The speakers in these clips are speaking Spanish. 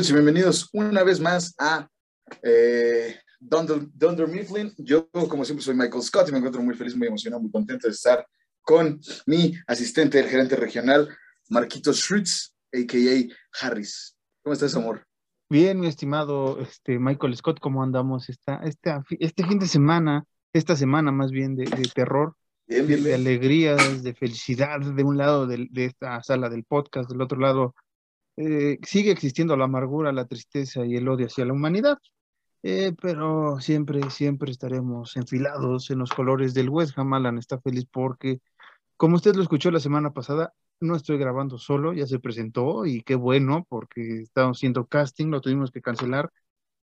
noches, bienvenidos una vez más a eh, Dunder, Mifflin. Yo, como siempre, soy Michael Scott y me encuentro muy feliz, muy emocionado, muy contento de estar con mi asistente, el gerente regional, Marquitos Schritz, a.k.a. Harris. ¿Cómo estás, amor? Bien, mi estimado este, Michael Scott, ¿cómo andamos esta, esta, este fin de semana, esta semana más bien de, terror, bien, bien, de alegrías, de felicidad, de un lado de, de, esta sala del podcast, del otro lado eh, sigue existiendo la amargura, la tristeza y el odio hacia la humanidad, eh, pero siempre, siempre estaremos enfilados en los colores del West Ham. Alan está feliz porque, como usted lo escuchó la semana pasada, no estoy grabando solo, ya se presentó y qué bueno porque estábamos haciendo casting, lo tuvimos que cancelar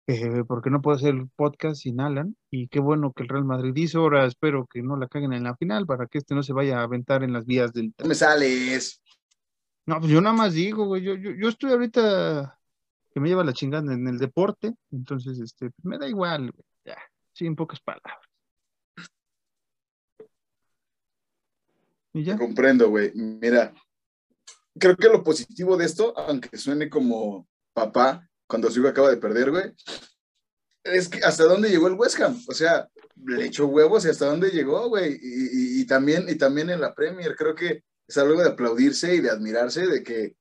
eh, porque no puedo hacer podcast sin Alan y qué bueno que el Real Madrid hizo, ahora espero que no la caguen en la final para que este no se vaya a aventar en las vías del... Me sales. No, pues yo nada más digo, güey, yo, yo, yo estoy ahorita que me lleva la chingada en el deporte, entonces, este, pues me da igual, güey, ya, sí, en pocas palabras. ¿Y ya? comprendo, güey. Mira, creo que lo positivo de esto, aunque suene como papá cuando su hijo acaba de perder, güey, es que hasta dónde llegó el West Ham. O sea, le echó huevos y hasta dónde llegó, güey. Y, también, y también en la Premier, creo que es algo de aplaudirse y de admirarse de que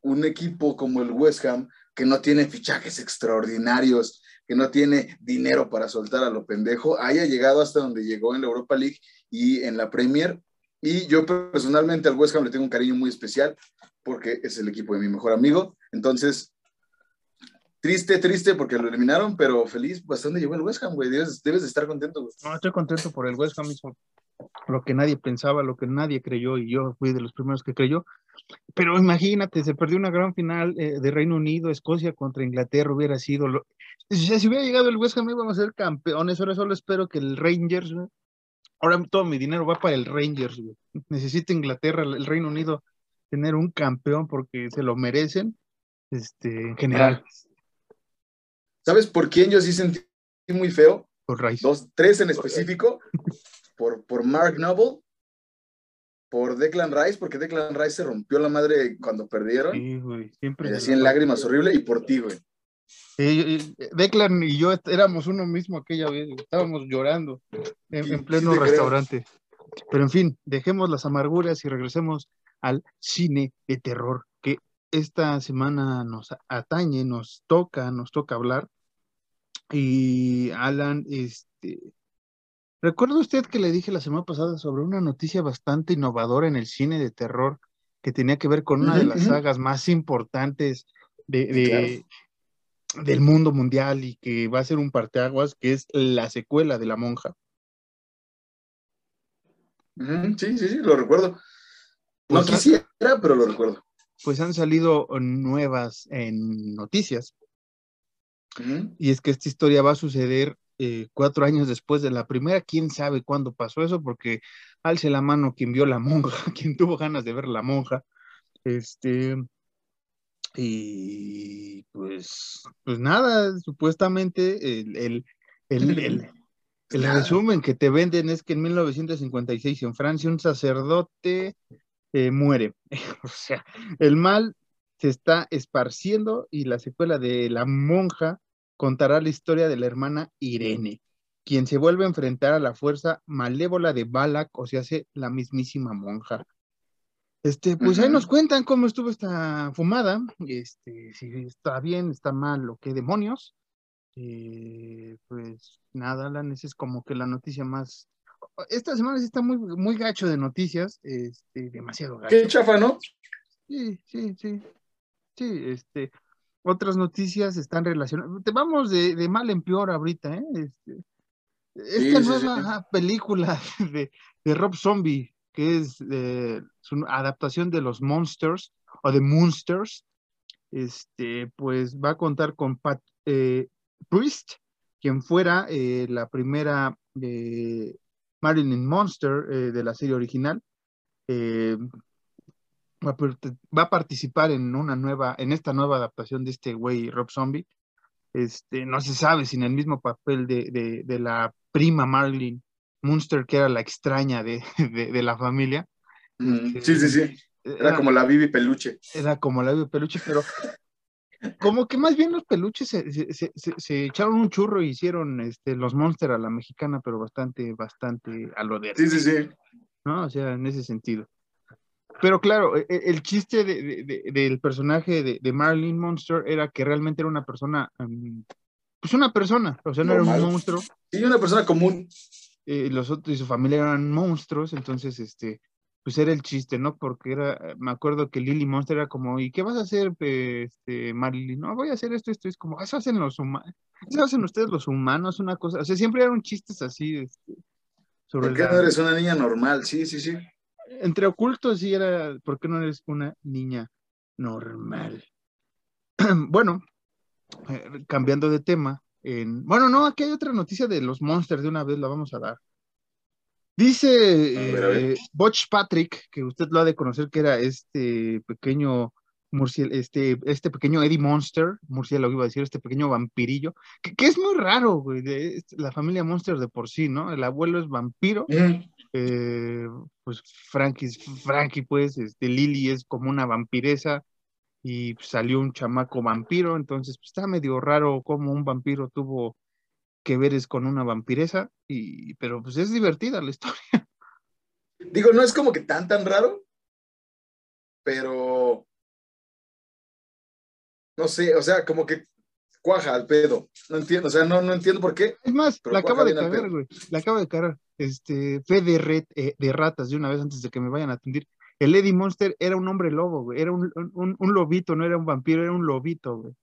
un equipo como el West Ham, que no tiene fichajes extraordinarios, que no tiene dinero para soltar a lo pendejo, haya llegado hasta donde llegó en la Europa League y en la Premier. Y yo personalmente al West Ham le tengo un cariño muy especial porque es el equipo de mi mejor amigo. Entonces, triste, triste porque lo eliminaron, pero feliz. Bastante llegó el West Ham, güey. Debes, debes de estar contento, güey. No, estoy contento por el West Ham mismo lo que nadie pensaba, lo que nadie creyó, y yo fui de los primeros que creyó. Pero imagínate, se perdió una gran final eh, de Reino Unido, Escocia contra Inglaterra, hubiera sido. Lo... Si, hubiera llegado el West Ham, íbamos a ser campeones. Ahora solo espero que el Rangers. Ahora todo mi dinero va para el Rangers. Necesita Inglaterra, el Reino Unido, tener un campeón porque se lo merecen este, en general. ¿Sabes por quién yo sí sentí muy feo? Por Rice. Dos, tres en específico por, por Mark Noble, por Declan Rice, porque Declan Rice se rompió la madre cuando perdieron. Sí, güey, siempre. Y así en lágrimas horrible, y por ti, güey. Declan y yo éramos uno mismo aquella vez, estábamos llorando en, pleno restaurante. Pero en fin, dejemos las amarguras y regresemos al cine de terror, que esta semana nos atañe, nos toca, nos toca hablar. Y Alan, este, ¿Recuerda usted que le dije la semana pasada sobre una noticia bastante innovadora en el cine de terror que tenía que ver con una de las sagas más importantes de, del mundo mundial y que va a ser un parteaguas, que es la secuela de La Monja? Sí, sí, sí, lo recuerdo. No pues quisiera, pero lo recuerdo. Pues han salido nuevas en noticias. Y es que esta historia va a suceder eh, cuatro años después de la primera, quién sabe cuándo pasó eso, porque alce la mano quien vio la monja, quien tuvo ganas de ver la monja, este, y pues, pues nada, supuestamente el, el, el, el resumen que te venden es que en 1956 en Francia un sacerdote eh, muere. o sea, el mal se está esparciendo y la secuela de la monja contará la historia de la hermana Irene, quien se vuelve a enfrentar a la fuerza malévola de Balak, o se hace la mismísima monja. Este, pues ahí nos cuentan cómo estuvo esta fumada, este, si está bien, está mal o qué demonios. Eh, pues nada, Alan, esa es como que la noticia más. Esta semana sí está muy, muy gacho de noticias, este, demasiado gacho. Qué chafa, ¿no? Sí, sí, sí. Sí, este, otras noticias están relacionadas. Te vamos de, mal en peor ahorita, ¿eh? Este, esta nueva película de, Rob Zombie, que es su adaptación de los Monsters o de Monsters, este, pues va a contar con Pat eh, Priest, quien fuera eh, la primera Marilyn Monster eh, de la serie original va a participar en una nueva, en esta nueva adaptación de este güey Rob Zombie. Este, no se sabe si en el mismo papel de, de, la prima Marlene Munster, que era la extraña de, de la familia. Este, sí, sí, sí. Era, como la Bibi Peluche. Era como la Bibi Peluche, pero como que más bien los peluches se, se- se- se- se echaron un churro y hicieron este, los Monster a la mexicana, pero bastante, bastante a lo de Sí, sí, sí. ¿no? O sea, en ese sentido. Pero claro, e- e- el, chiste de- de- de- del personaje de, de Marilyn Monster era que realmente era una persona, em, pues una persona, o sea, no era un monstruo, Sí, una persona común. eh, los otros y su familia eran monstruos, entonces, este, pues era el chiste, ¿no? Porque era, eh, me acuerdo que Lily Monster era como, ¿y qué vas a hacer, este, Marilyn? No, voy a hacer esto, esto, es como, eso hacen los humanos, eso hacen ustedes los humanos, una cosa, o sea, siempre eran chistes así, este, sobre ¿Por qué la- no eres una niña normal? Sí, sí, sí. Entre ocultos sí era, ¿por qué no eres una niña normal? bueno, eh, cambiando de tema, en- bueno, no, aquí hay otra noticia de los monsters de una vez, la vamos a dar. Dice eh, Butch Patrick, que usted lo ha de conocer, que era este pequeño murciélago, este, este pequeño Eddie Monster, murciélago iba a decir, este pequeño vampirillo, que, que es muy raro, güey, de, es la familia Monster de por sí, ¿no? El abuelo es vampiro, eh, pues Frankie, Frankie, pues, este, Lily es como una vampiresa y pues, salió un chamaco vampiro, entonces pues, está medio raro cómo un vampiro tuvo que veres con una vampiresa, y, pero pues es divertida la historia. Digo, no es como que tan, tan raro, pero no sé, o sea, como que cuaja al pedo. No entiendo, o sea, no, no entiendo por qué. Es más, la acabo de cagar, güey, la acabo de cagar, este, fe de, red, eh, de ratas de una vez antes de que me vayan a atender. El Eddie Monster era un hombre lobo, güey, era un, un, un lobito, no era un vampiro, era un lobito, güey.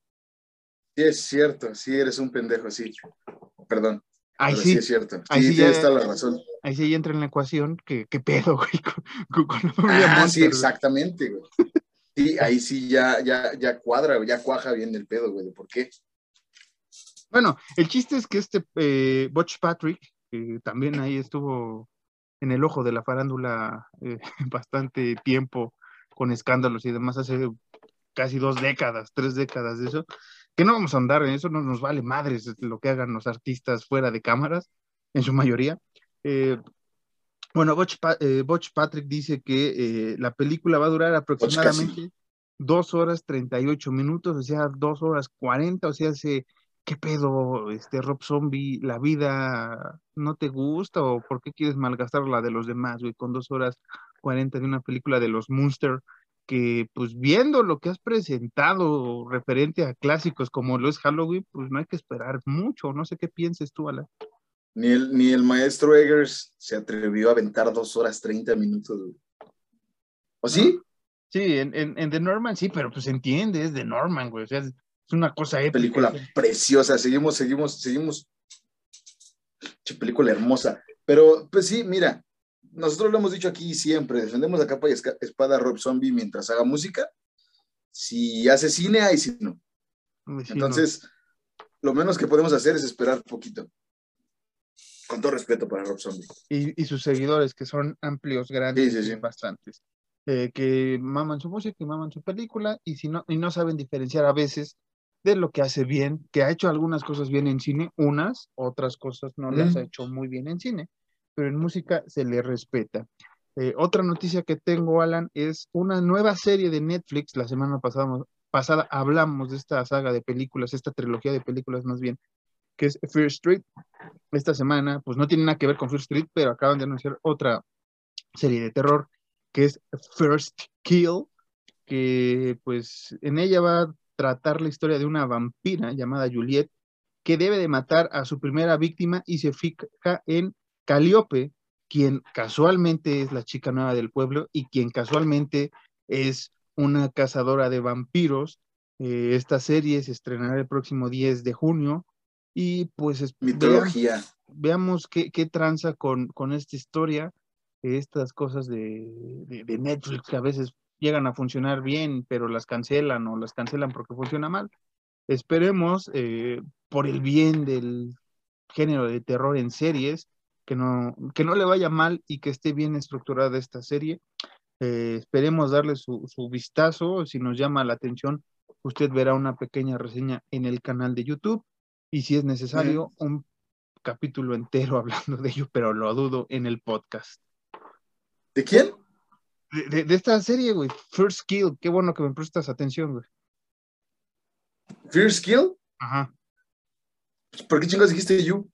Sí, es cierto, sí eres un pendejo, sí. Perdón. Ahí pero sí, es cierto. ahí Sí, sí ya- toda la razón. ahí sí entra en la ecuación que, que pedo, güey, con, con- con la familia Ah, Monster, sí, exactamente, güey. Sí, ahí sí ya, ya, ya cuadra, ya cuaja bien el pedo, güey, por qué. Bueno, el chiste es que este eh, Butch Patrick, que también ahí estuvo en el ojo de la farándula eh, bastante tiempo con escándalos y demás, hace casi dos décadas, tres décadas de eso, que no vamos a andar en eso, no nos vale madres lo que hagan los artistas fuera de cámaras, en su mayoría. Eh, bueno, Butch, Pa- eh, Butch Patrick dice que eh, la película va a durar aproximadamente dos horas 38 minutos, o sea, dos horas 40, o sea, se, ¿qué pedo, este Rob Zombie? ¿La vida no te gusta o por qué quieres malgastar la de los demás, güey, con dos horas 40 de una película de los Monster? que pues viendo lo que has presentado referente a clásicos como lo es Halloween, pues no hay que esperar mucho, no sé qué pienses tú, Ala. Ni el, ni el maestro Eggers se atrevió a aventar dos horas 30 minutos. ¿O sí? Sí, en, en, en The Norman sí, pero pues entiende, es de Norman, güey, o sea, es, una cosa épica. película preciosa. Seguimos, seguimos, seguimos. Che, película hermosa. Pero, pues sí, mira, nosotros lo hemos dicho aquí siempre, defendemos a capa y espada a Rob Zombie mientras haga música. Si hace cine, ahí sí no. Uy, sí, no. Entonces, lo menos que podemos hacer es esperar poquito. Con todo respeto para Rob Zombie. y, y sus seguidores, que son amplios, grandes, Sí, sí, sí. y bastantes, eh, que maman su música y maman su película, y, si no, y no saben diferenciar a veces de lo que hace bien, que ha hecho algunas cosas bien en cine, unas, otras cosas no las ha hecho muy bien en cine, pero en música se le respeta. Eh, otra noticia que tengo, Alan, es una nueva serie de Netflix. La semana pasada, pasada hablamos de esta saga de películas, esta trilogía de películas más bien, que es Fear Street. Esta semana, pues no tiene nada que ver con Fear Street, pero acaban de anunciar otra serie de terror que es First Kill, que pues en ella va a tratar la historia de una vampira llamada Juliet que debe de matar a su primera víctima y se fija en Calíope, quien casualmente es la chica nueva del pueblo y quien casualmente es una cazadora de vampiros. Eh, esta serie se estrenará el próximo 10 de junio y pues es- veamos, Mitología. veamos qué, qué tranza con, con esta historia, estas cosas de, de- de Netflix que a veces llegan a funcionar bien, pero las cancelan o las cancelan porque funciona mal. Esperemos, eh, por el bien del género de terror en series, que no, que no le vaya mal y que esté bien estructurada esta serie. Eh, esperemos darle su, su vistazo. Si nos llama la atención, usted verá una pequeña reseña en el canal de YouTube y si es necesario, un capítulo entero hablando de ello, pero lo dudo en el podcast. ¿De quién? De, de- de esta serie, güey, First Kill, qué bueno que me prestas atención, güey. First Kill. Ajá. ¿Por qué chingados dijiste You?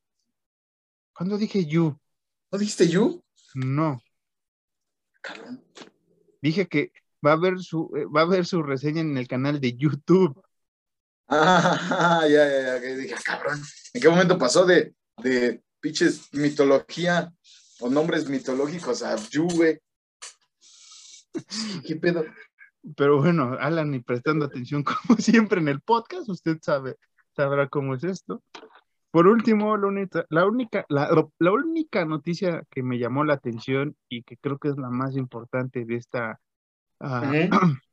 ¿Cuándo dije you? ¿No dijiste You? No. Cabrón. Dije que va a ver su, eh, va a ver su reseña en el canal de YouTube. Ah, ya, ya, ya. que dije, "Ah, cabrón. ¿En qué momento pasó de, de pinches mitología o nombres mitológicos a güey? ¿Qué pedo? Pero bueno, Alan, y prestando atención como siempre en el podcast, usted sabe, sabrá cómo es esto. Por último, la única, la única, la, la única noticia que me llamó la atención y que creo que es la más importante de esta, ah,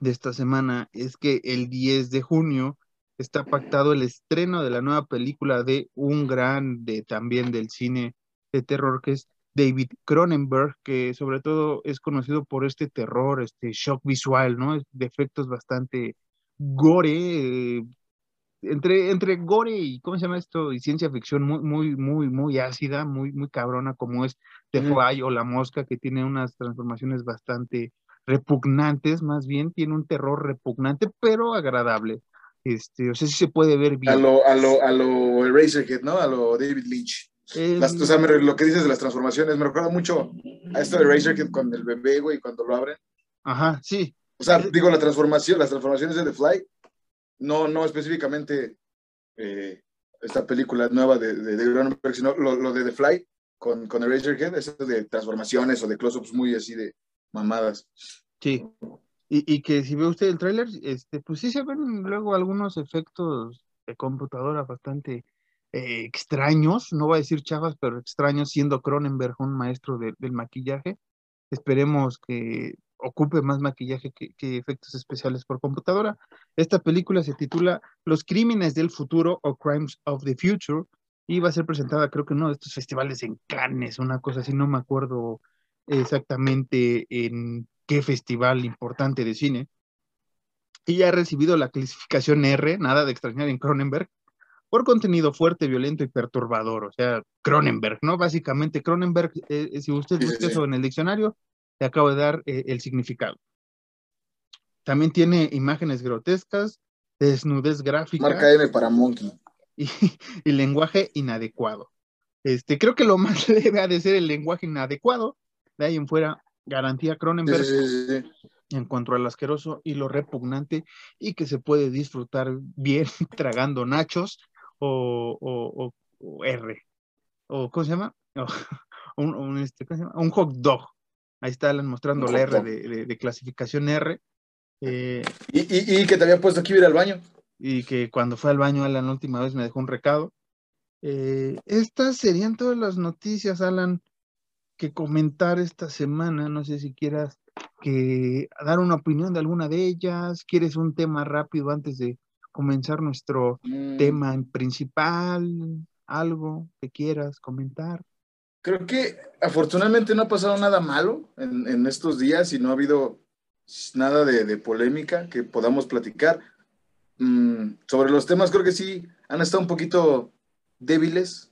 de esta semana es que el 10 de junio está pactado el estreno de la nueva película de un grande también del cine de terror que es David Cronenberg, que sobre todo es conocido por este terror, este shock visual, ¿no? De efectos bastante gore, eh, entre, entre gore y, ¿cómo se llama esto? Y ciencia ficción muy, muy, muy, muy ácida, muy, muy cabrona, como es The. Fly o La Mosca, que tiene unas transformaciones bastante repugnantes, más bien tiene un terror repugnante, pero agradable. Este, o sea, sí se puede ver A bien. lo, a lo, a lo Eraserhead, ¿no? A lo David Lynch. Eh, Las- o sea, me- lo que dices de las transformaciones, me recuerda mucho a esto de Eraserhead con el bebé, güey, cuando lo abren. ajá, sí, O sea, digo, la transformación, las transformaciones de The Fly, no, no específicamente eh, esta película nueva de, de, de sino lo, lo de The Fly con, con Eraserhead, eso de transformaciones o de close-ups muy así de mamadas. Sí. Y, y que si ve usted el tráiler, este, pues sí se ven luego algunos efectos de computadora bastante eh, extraños, no voy a decir chafas, pero extraños, siendo Cronenberg un maestro de- del maquillaje. Esperemos que ocupe más maquillaje que, que efectos especiales por computadora. Esta película se titula Los crímenes del futuro o Crimes of the Future y va a ser presentada creo que en uno de estos festivales en Cannes, una cosa así, no me acuerdo exactamente en qué festival importante de cine. Y ha recibido la clasificación R, nada de extrañar en Cronenberg, por contenido fuerte, violento y perturbador. O sea, Cronenberg, ¿no? Básicamente, Cronenberg, eh, eh, si usted sí, busca sí. eso en el diccionario, le acabo de dar eh, el significado. También tiene imágenes grotescas, desnudez gráfica Marca M para Monkey. y, y lenguaje inadecuado. Este, creo que lo más leve ha de ser el lenguaje inadecuado. De ahí en fuera, garantía Cronenberg sí, sí, sí, sí. en cuanto al asqueroso y lo repugnante y que se puede disfrutar bien tragando nachos o, o- o- o R. O, ¿Cómo se llama? O, un, un, este, ¿cómo se llama? Un hot dog. Ahí está Alan mostrando la R de, de- de clasificación R. Eh, Y, y, y que te había puesto aquí ir al baño. y que cuando fue al baño Alan la última vez me dejó un recado. Eh, estas serían todas las noticias, Alan, que comentar esta semana. No sé si quieras que dar una opinión de alguna de ellas. ¿Quieres un tema rápido antes de comenzar nuestro Mm, tema en principal? Algo que quieras comentar. Creo que afortunadamente no ha pasado nada malo en, en estos días y no ha habido nada de, de polémica que podamos platicar. Mm, sobre los temas, creo que sí han estado un poquito débiles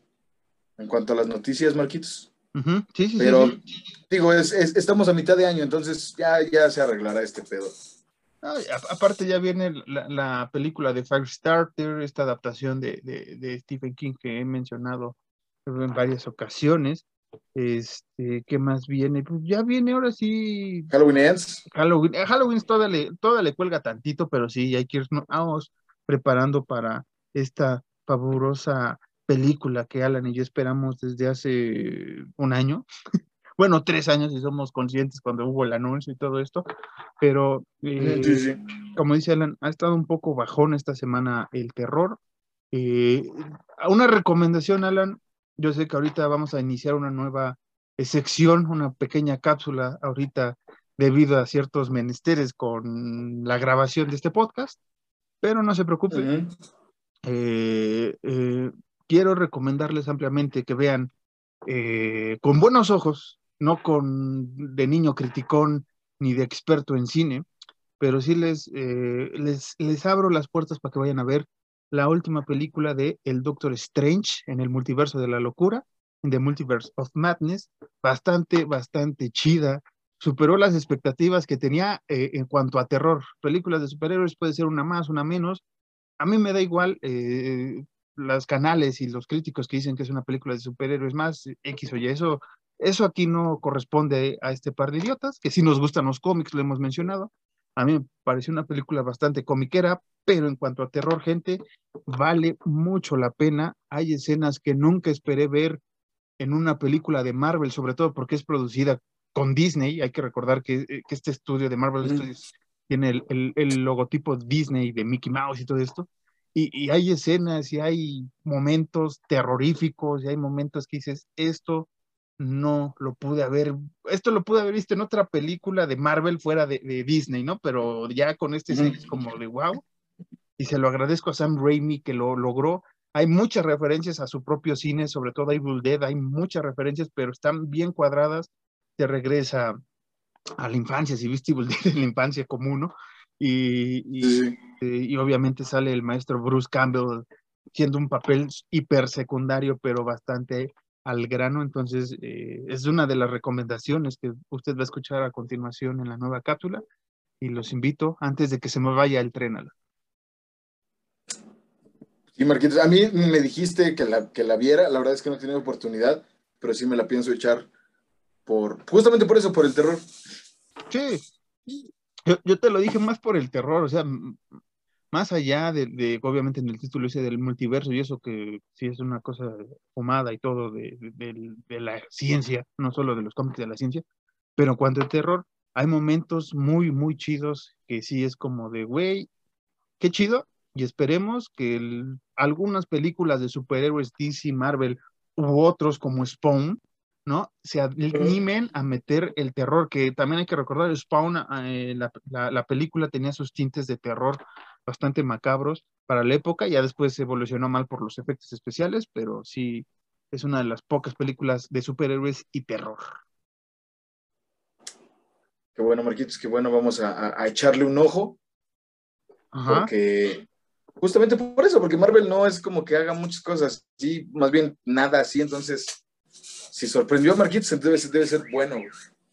en cuanto a las noticias, Marquitos. Sí, sí, sí, Pero sí. digo, es, es- estamos a mitad de año, entonces ya, ya se arreglará este pedo. Ay, aparte ya viene la, la película de Firestarter, esta adaptación de, de- de Stephen King que he mencionado en varias ocasiones. Este, ¿qué más viene? Pues ya viene ahora sí Halloween Ends. Halloween. A Halloween toda le, toda le cuelga tantito, pero sí, hay que irnos vamos preparando para esta fabulosa película que Alan y yo esperamos desde hace un año. Bueno, tres años si somos conscientes cuando hubo el anuncio y todo esto, pero eh, Sí, sí. como dice Alan, ha estado un poco bajón esta semana el terror. Eh, una recomendación, Alan, yo sé que ahorita vamos a iniciar una nueva eh, sección, una pequeña cápsula ahorita debido a ciertos menesteres con la grabación de este podcast, pero no se preocupe. Ujú. Eh, eh, quiero recomendarles ampliamente que vean eh, con buenos ojos, no con de niño criticón ni de experto en cine, pero sí les, eh, les, les abro las puertas para que vayan a ver la última película de El Doctor Strange en el multiverso de la locura, en The Multiverse of Madness, bastante, bastante chida, superó las expectativas que tenía eh, en cuanto a terror. Películas de superhéroes puede ser una más, una menos, a mí me da igual eh, los canales y los críticos que dicen que es una película de superhéroes más X o Y, eso, eso aquí no corresponde a este par de idiotas, que sí nos gustan los cómics, lo hemos mencionado. A mí me pareció una película bastante comiquera, pero en cuanto a terror, gente, vale mucho la pena. Hay escenas que nunca esperé ver en una película de Marvel, sobre todo porque es producida con Disney. Hay que recordar que, eh, este estudio de Marvel Studios tiene el, logotipo Disney de Mickey Mouse y todo esto. Y, hay escenas y hay momentos terroríficos y hay momentos que dices, esto no lo pude haber, esto lo pude haber visto en otra película de Marvel fuera de, Disney, ¿no? Pero ya con este es como de wow. Y se lo agradezco a Sam Raimi que lo logró. Hay muchas referencias a su propio cine, sobre todo a Evil Dead, hay muchas referencias, pero están bien cuadradas. Te regresa a la infancia, si viste Evil Dead en la infancia como uno. Y, y, obviamente sale el maestro Bruce Campbell siendo un papel hiper secundario, pero bastante al grano. Entonces, eh, es una de las recomendaciones que usted va a escuchar a continuación en la nueva cápsula. Y los invito antes de que se me vaya el tren. A. Sí, Marquitos, a mí me dijiste que la, que la viera, la verdad es que no he tenido oportunidad, pero sí me la pienso echar por, justamente por eso, por el terror. Sí, yo, te lo dije más por el terror, o sea, más allá de, obviamente en el título ese del multiverso y eso que sí es una cosa fumada y todo de, la ciencia, no solo de los cómics de la ciencia, pero en cuanto al terror, hay momentos muy, muy chidos que sí es como de, güey, qué chido, y esperemos que algunas películas de superhéroes DC, Marvel u otros como Spawn, ¿no? Se animen a meter el terror, que también hay que recordar, Spawn, eh, la, película tenía sus tintes de terror bastante macabros para la época, ya después evolucionó mal por los efectos especiales, pero sí es una de las pocas películas de superhéroes y terror. Qué bueno, Marquitos, qué bueno, vamos a, echarle un ojo. Porque justamente por eso, porque Marvel no es como que haga muchas cosas, sí, más bien nada así, entonces si sorprendió a Marquitos, entonces debe ser bueno.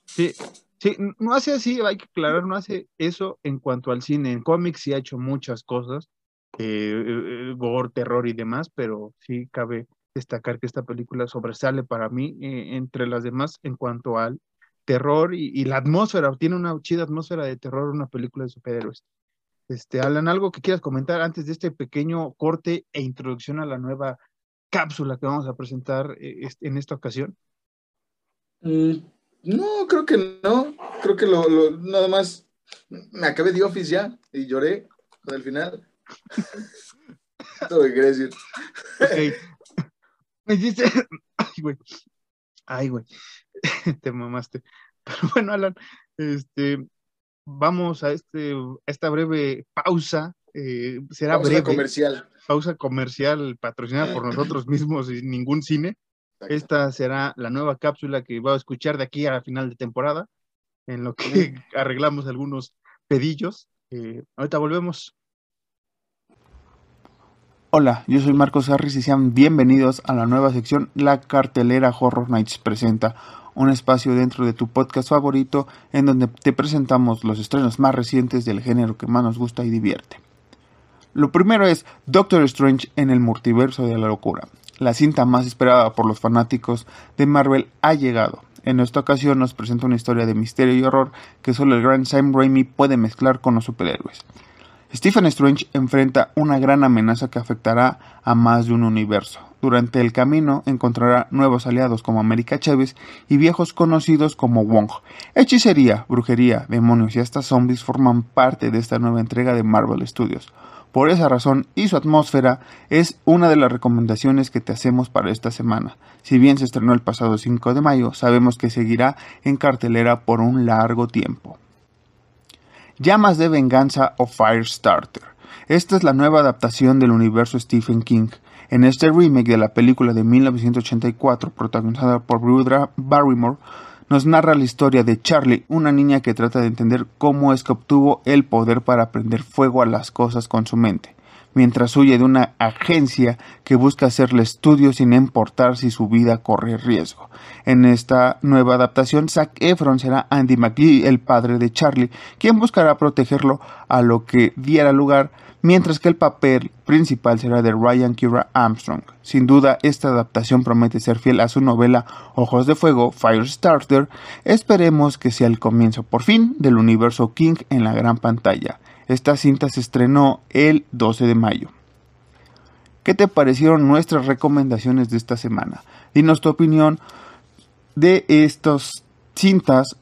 Sí, sí, no hace así, hay que aclarar, no hace eso en cuanto al cine. En cómics sí ha hecho muchas cosas, eh, eh, gore, terror y demás, pero sí cabe destacar que esta película sobresale para mí eh, entre las demás en cuanto al terror y, la atmósfera. Tiene una chida atmósfera de terror, una película de superhéroes. Este, Alan, ¿algo que quieras comentar antes de este pequeño corte e introducción a la nueva cápsula que vamos a presentar eh, en esta ocasión? Mm, no, creo que no. Creo que lo, nada más me acabé de Office ya y lloré con el final. Todo lo que decir. Me hiciste. Ay, güey. Ay, güey. Te mamaste. Pero bueno, Alan, este, vamos a, este, esta breve pausa. Eh, será breve. comercial pausa comercial patrocinada por nosotros mismos y ningún cine. Esta será la nueva cápsula que va a escuchar de aquí a la final de temporada, en lo que arreglamos algunos pedillos. Eh, ahorita volvemos. Hola, yo soy Marcos Harris y sean bienvenidos a la nueva sección La cartelera Horror Nights presenta, un espacio dentro de tu podcast favorito en donde te presentamos los estrenos más recientes del género que más nos gusta y divierte. Lo primero es Doctor Strange en el multiverso de la locura. La cinta más esperada por los fanáticos de Marvel ha llegado. En esta ocasión nos presenta una historia de misterio y horror que solo el gran Sam Raimi puede mezclar con los superhéroes. Stephen Strange enfrenta una gran amenaza que afectará a más de un universo. Durante el camino encontrará nuevos aliados como América Chávez y viejos conocidos como Wong. Hechicería, brujería, demonios y hasta zombies forman parte de esta nueva entrega de Marvel Studios. Por esa razón y su atmósfera es una de las recomendaciones que te hacemos para esta semana. Si bien se estrenó el pasado 5 de mayo, sabemos que seguirá en cartelera por un largo tiempo. Llamas de venganza o Firestarter. Esta es la nueva adaptación del universo Stephen King. En este remake de la película de 1984, protagonizada por Rudra Barrymore, nos narra la historia de Charlie, una niña que trata de entender cómo es que obtuvo el poder para prender fuego a las cosas con su mente. Mientras huye de una agencia que busca hacerle estudios sin importar si su vida corre riesgo. En esta nueva adaptación, Zac Efron será Andy McGee, el padre de Charlie, quien buscará protegerlo a lo que diera lugar mientras que el papel principal será de Ryan Kira Armstrong. Sin duda, esta adaptación promete ser fiel a su novela Ojos de Fuego, Firestarter. Esperemos que sea el comienzo por fin del universo King en la gran pantalla. Esta cinta se estrenó el 12 de mayo. ¿Qué te parecieron nuestras recomendaciones de esta semana? Dinos tu opinión de estas cintas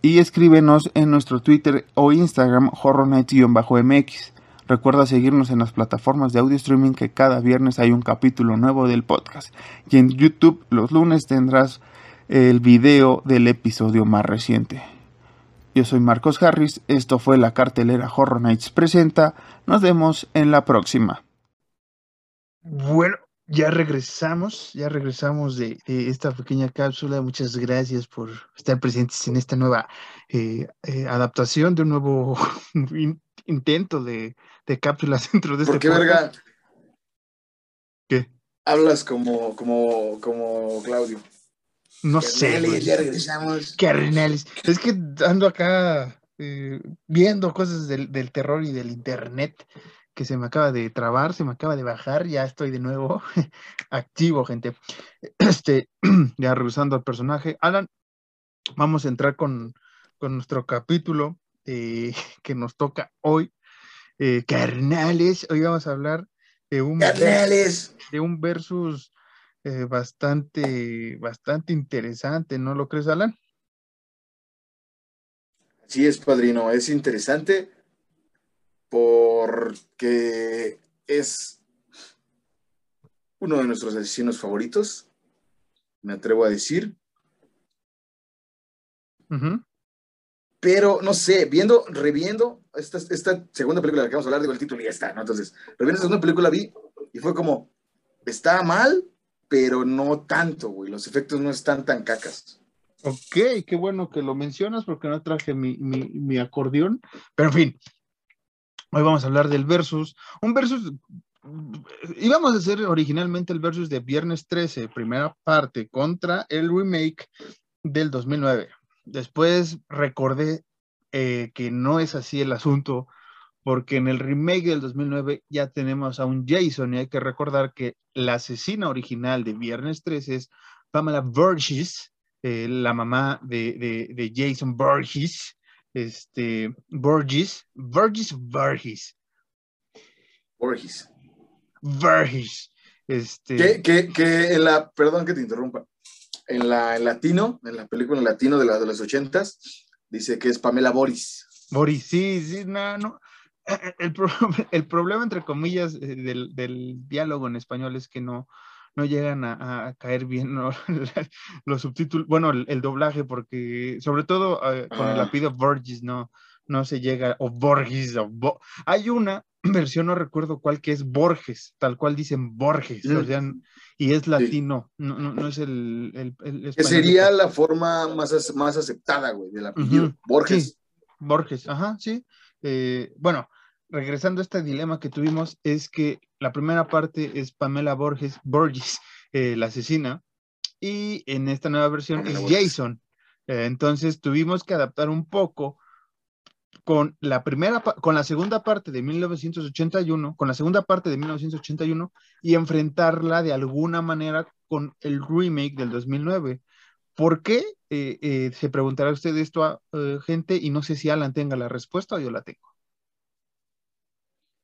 y escríbenos en nuestro Twitter o Instagram horrornights-mx. Recuerda seguirnos en las plataformas de audio streaming que cada viernes hay un capítulo nuevo del podcast. Y en YouTube los lunes tendrás el video del episodio más reciente. Yo soy Marcos Harris, esto fue la cartelera Horror Nights Presenta. Nos vemos en la próxima. Bueno, ya regresamos, ya regresamos de, esta pequeña cápsula. Muchas gracias por estar presentes en esta nueva eh, eh, adaptación de un nuevo intento de, cápsulas dentro de este ¿Por qué, verga? ¿Qué? Hablas como, como, como Claudio. No sé. Ya regresamos. Carnales. Es que ando acá eh, viendo cosas del, del, terror y del internet que se me acaba de trabar, se me acaba de bajar, ya estoy de nuevo activo, gente. Este, ya revisando al personaje. Alan, vamos a entrar con, con nuestro capítulo eh, que nos toca hoy. Eh, carnales, hoy vamos a hablar de un, carnales. de un versus eh, bastante, bastante interesante, ¿no lo crees, Alan? Sí, es padrino, es interesante porque es uno de nuestros asesinos favoritos, me atrevo a decir. Pero no sé, viendo, reviendo esta, esta segunda película de la que vamos a hablar, digo el título y ya está, ¿no? Entonces, reviendo esta segunda película vi y fue como, está mal, pero no tanto, güey. Los efectos no están tan cacas. Ok, qué bueno que lo mencionas porque no traje mi, mi, mi acordeón. Pero en fin, hoy vamos a hablar del versus. Un versus íbamos a hacer originalmente el versus de Viernes 13, primera parte, contra el remake del 2009. Después recordé eh, que no es así el asunto, porque en el remake del 2009 ya tenemos a un Jason y hay que recordar que la asesina original de Viernes 13 es Pamela Burgess, eh, la mamá de, Jason Burgess, este, Burgess, Burgess, Burgess. Burgess. Burgess. Este... Que, que en la, perdón que te interrumpa, en la en latino, en la película en latino de, la, de los ochentas, dice que es Pamela Boris. Boris, sí, sí, no, no. Eh, eh, el, el problema, entre comillas, eh, del, del, diálogo en español es que no, no llegan a, caer bien los subtítulos, bueno, el, doblaje, porque sobre todo con el ah. apellido Borges no, no se llega, o Borges, o hay una versión, no recuerdo cuál, que es Borges, tal cual dicen Borges, o sea, y es latino, no, no, es el, el, Que sería la forma más, más aceptada, güey, del apellido, Borges. Borges, ajá, sí. Eh, bueno, regresando a este dilema que tuvimos, es que la primera parte es Pamela Borges, Borges, eh, la asesina, y en esta nueva versión es Jason. Eh, entonces tuvimos que adaptar un poco con la primera, con la segunda parte de 1981, con la segunda parte de 1981 y enfrentarla de alguna manera con el remake del 2009. ¿Por qué? Eh, eh, se preguntará usted esto a eh, gente y no sé si Alan tenga la respuesta o yo la tengo.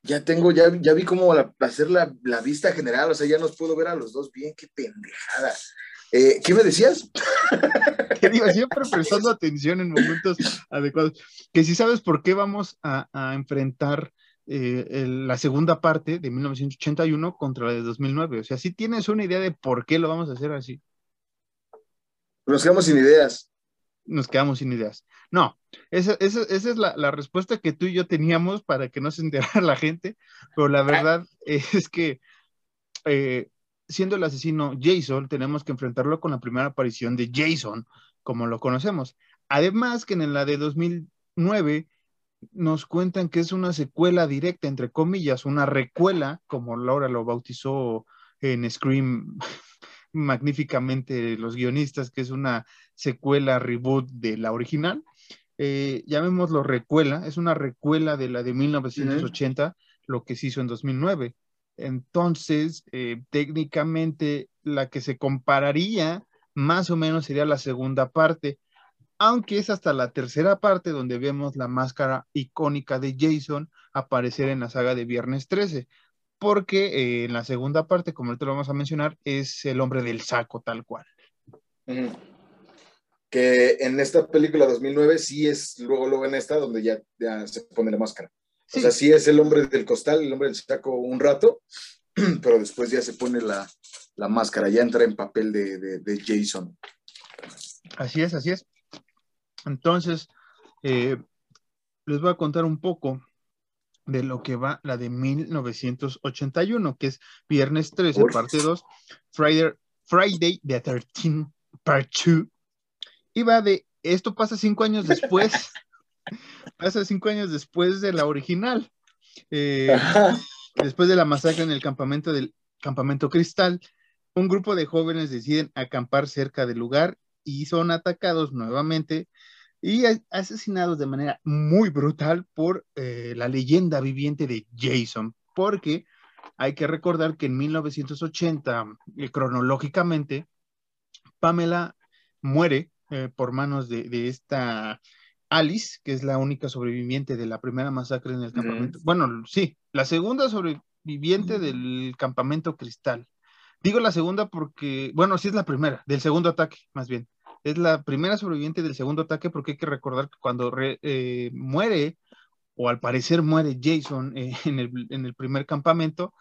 Ya tengo, ya, ya vi cómo hacer la, la, vista general, o sea, ya nos puedo ver a los dos bien, qué pendejada. ¿Qué me decías? Que digo, siempre prestando atención en momentos adecuados. Que si sabes por qué vamos a, enfrentar eh, la segunda parte de 1981 contra la de 2009. O sea, si tienes una idea de por qué lo vamos a hacer así. Nos quedamos sin ideas. Nos quedamos sin ideas. No, esa, es la, respuesta que tú y yo teníamos para que no se enterara la gente, pero la verdad es que eh, siendo el asesino Jason, tenemos que enfrentarlo con la primera aparición de Jason, como lo conocemos. Además que en la de 2009 nos cuentan que es una secuela directa, entre comillas, una recuela, como Laura lo bautizó en Scream magníficamente los guionistas, que es una secuela reboot de la original. Eh, llamémoslo recuela, es una recuela de la de 1980, lo que se hizo en 2009. Entonces, eh, técnicamente, la que se compararía más o menos sería la segunda parte, aunque es hasta la tercera parte donde vemos la máscara icónica de Jason aparecer en la saga de Viernes 13, porque eh, en la segunda parte, como ahorita lo vamos a mencionar, es el hombre del saco tal cual. Que en esta película 2009 sí es luego, luego en esta donde ya, ya se pone la máscara. O sea, sí es el hombre del costal, el hombre del saco un rato, pero después ya se pone la, la máscara, ya entra en papel de, de, de Jason. Así es, así es. Entonces, eh, les voy a contar un poco de lo que va la de 1981, que es Viernes 13, parte 2, Friday, Friday the 13, part 2. Y va de, esto pasa cinco años después, pasa cinco años después de la original. Eh, después de la masacre en el campamento del campamento Cristal, un grupo de jóvenes deciden acampar cerca del lugar y son atacados nuevamente y asesinados de manera muy brutal por eh, la leyenda viviente de Jason, porque hay que recordar que en 1980, eh, cronológicamente, Pamela muere eh, por manos de, esta Alice, que es la única sobreviviente de la primera masacre en el campamento. Bueno, sí, la segunda sobreviviente del campamento Cristal. Digo la segunda porque, bueno, sí es la primera, del segundo ataque, más bien es la primera sobreviviente del segundo ataque porque hay que recordar que cuando eh, muere, o al parecer muere Jason eh, en, el, primer campamento,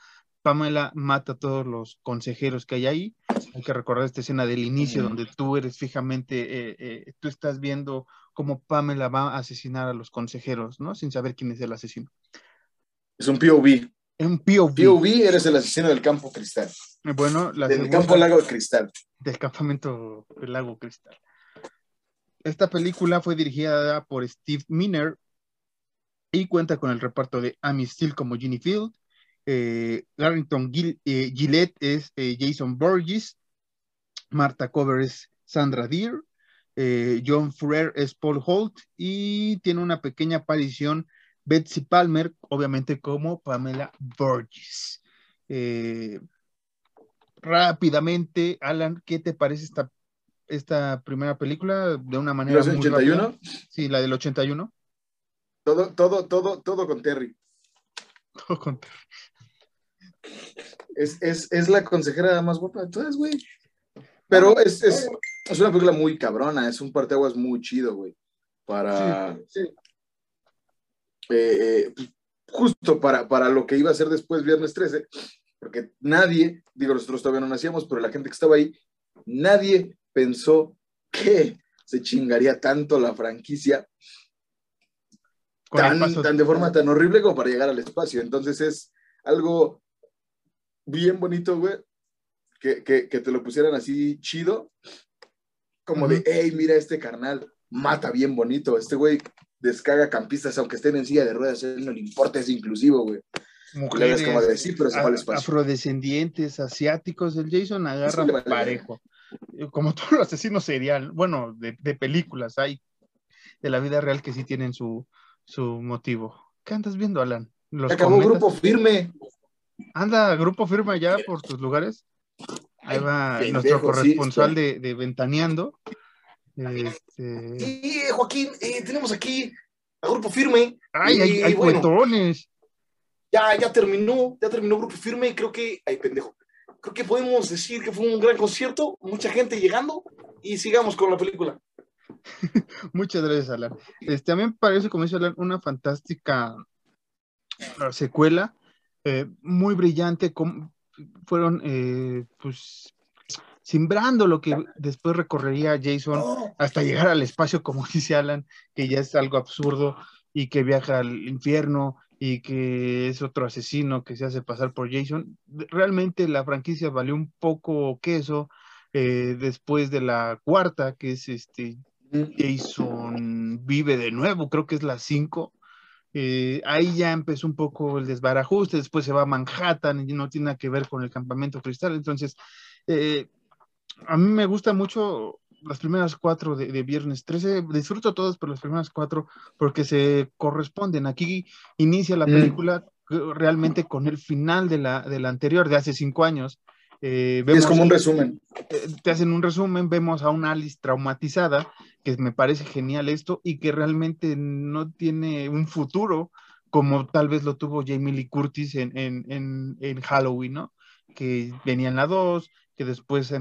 Pamela mata a todos los consejeros que hay ahí. Hay que recordar esta escena del inicio donde tú eres fijamente, eh, tú estás viendo cómo Pamela va a asesinar a los consejeros, ¿no? Sin saber quién es el asesino. Es un POV. Un POV. POV eres el asesino del campo cristal. Bueno, la del campo lago de cristal. Del campamento del lago cristal. Esta película fue dirigida por Steve Miner y cuenta con el reparto de Amy Steele como Ginny Field, eh, Garrington eh, Gillette es eh, Jason Borges, Marta Cover es Sandra Deer, John Ferrer es Paul Holt y tiene una pequeña aparición Betsy Palmer, obviamente como Pamela Borges rápidamente, Alan, ¿qué te parece esta, esta primera película de una manera ¿Los 81? Sí, la del 81. Todo, todo, todo, todo con Terry. Todo con Terry. Es, es, es la consejera más guapa de todas, güey. Pero es, es, es, una película muy cabrona, es un parteaguas muy chido, güey. Para. Sí, eh, eh, justo para, para lo que iba a ser después, viernes 13, porque nadie, digo, nosotros todavía no nacíamos, pero la gente que estaba ahí, nadie pensó que se chingaría tanto la franquicia tan, tan, de forma tan horrible como para llegar al espacio. Entonces es algo bien bonito, güey, que, que, que te lo pusieran así chido, como de, hey, mira este carnal, mata bien bonito, este güey descarga campistas, aunque estén en silla de ruedas, a él no le importa, es inclusivo, güey mujeres, afrodescendientes, asiáticos, el Jason agarra parejo. Eh, como todos los asesinos serial, bueno, de, películas, hay de la vida real que sí tienen su, su motivo. ¿Qué andas viendo, Alan? ¿Los Acabó grupo firme. Anda, grupo firme allá por tus lugares. Ahí va nuestro corresponsal de, de, Ventaneando. Este... Sí, Joaquín, eh, tenemos aquí a grupo firme. Ay, hay, hay ya, ya terminó, ya terminó Grupo Firme y creo que, ay pendejo, creo que podemos decir que fue un gran concierto, mucha gente llegando y sigamos con la película. Muchas gracias, Alan. Este, a mí me parece, como dice Alan, una fantástica uh, secuela, eh, muy brillante, fueron, eh, pues, simbrando lo que después recorrería Jason oh. hasta llegar al espacio, como dice Alan, que ya es algo absurdo y que viaja al infierno y que es otro asesino que se hace pasar por Jason. Realmente la franquicia valió un poco queso eh, después de la cuarta, que es este Jason vive de nuevo, creo que es la cinco. Eh, ahí ya empezó un poco el desbarajuste, después se va a Manhattan y no tiene nada que ver con el campamento cristal. Entonces, eh, a mí me gusta mucho las primeras cuatro de, Viernes 13, disfruto todas, pero las primeras cuatro porque se corresponden. Aquí inicia la mm. película realmente con el final de la, de la anterior, de hace cinco años. Eh, es como un resumen. te hacen un resumen, vemos a una Alice traumatizada, que me parece genial esto, y que realmente no tiene un futuro como tal vez lo tuvo Jamie Lee Curtis en, en, en, Halloween, ¿no? Que venía en la 2, que después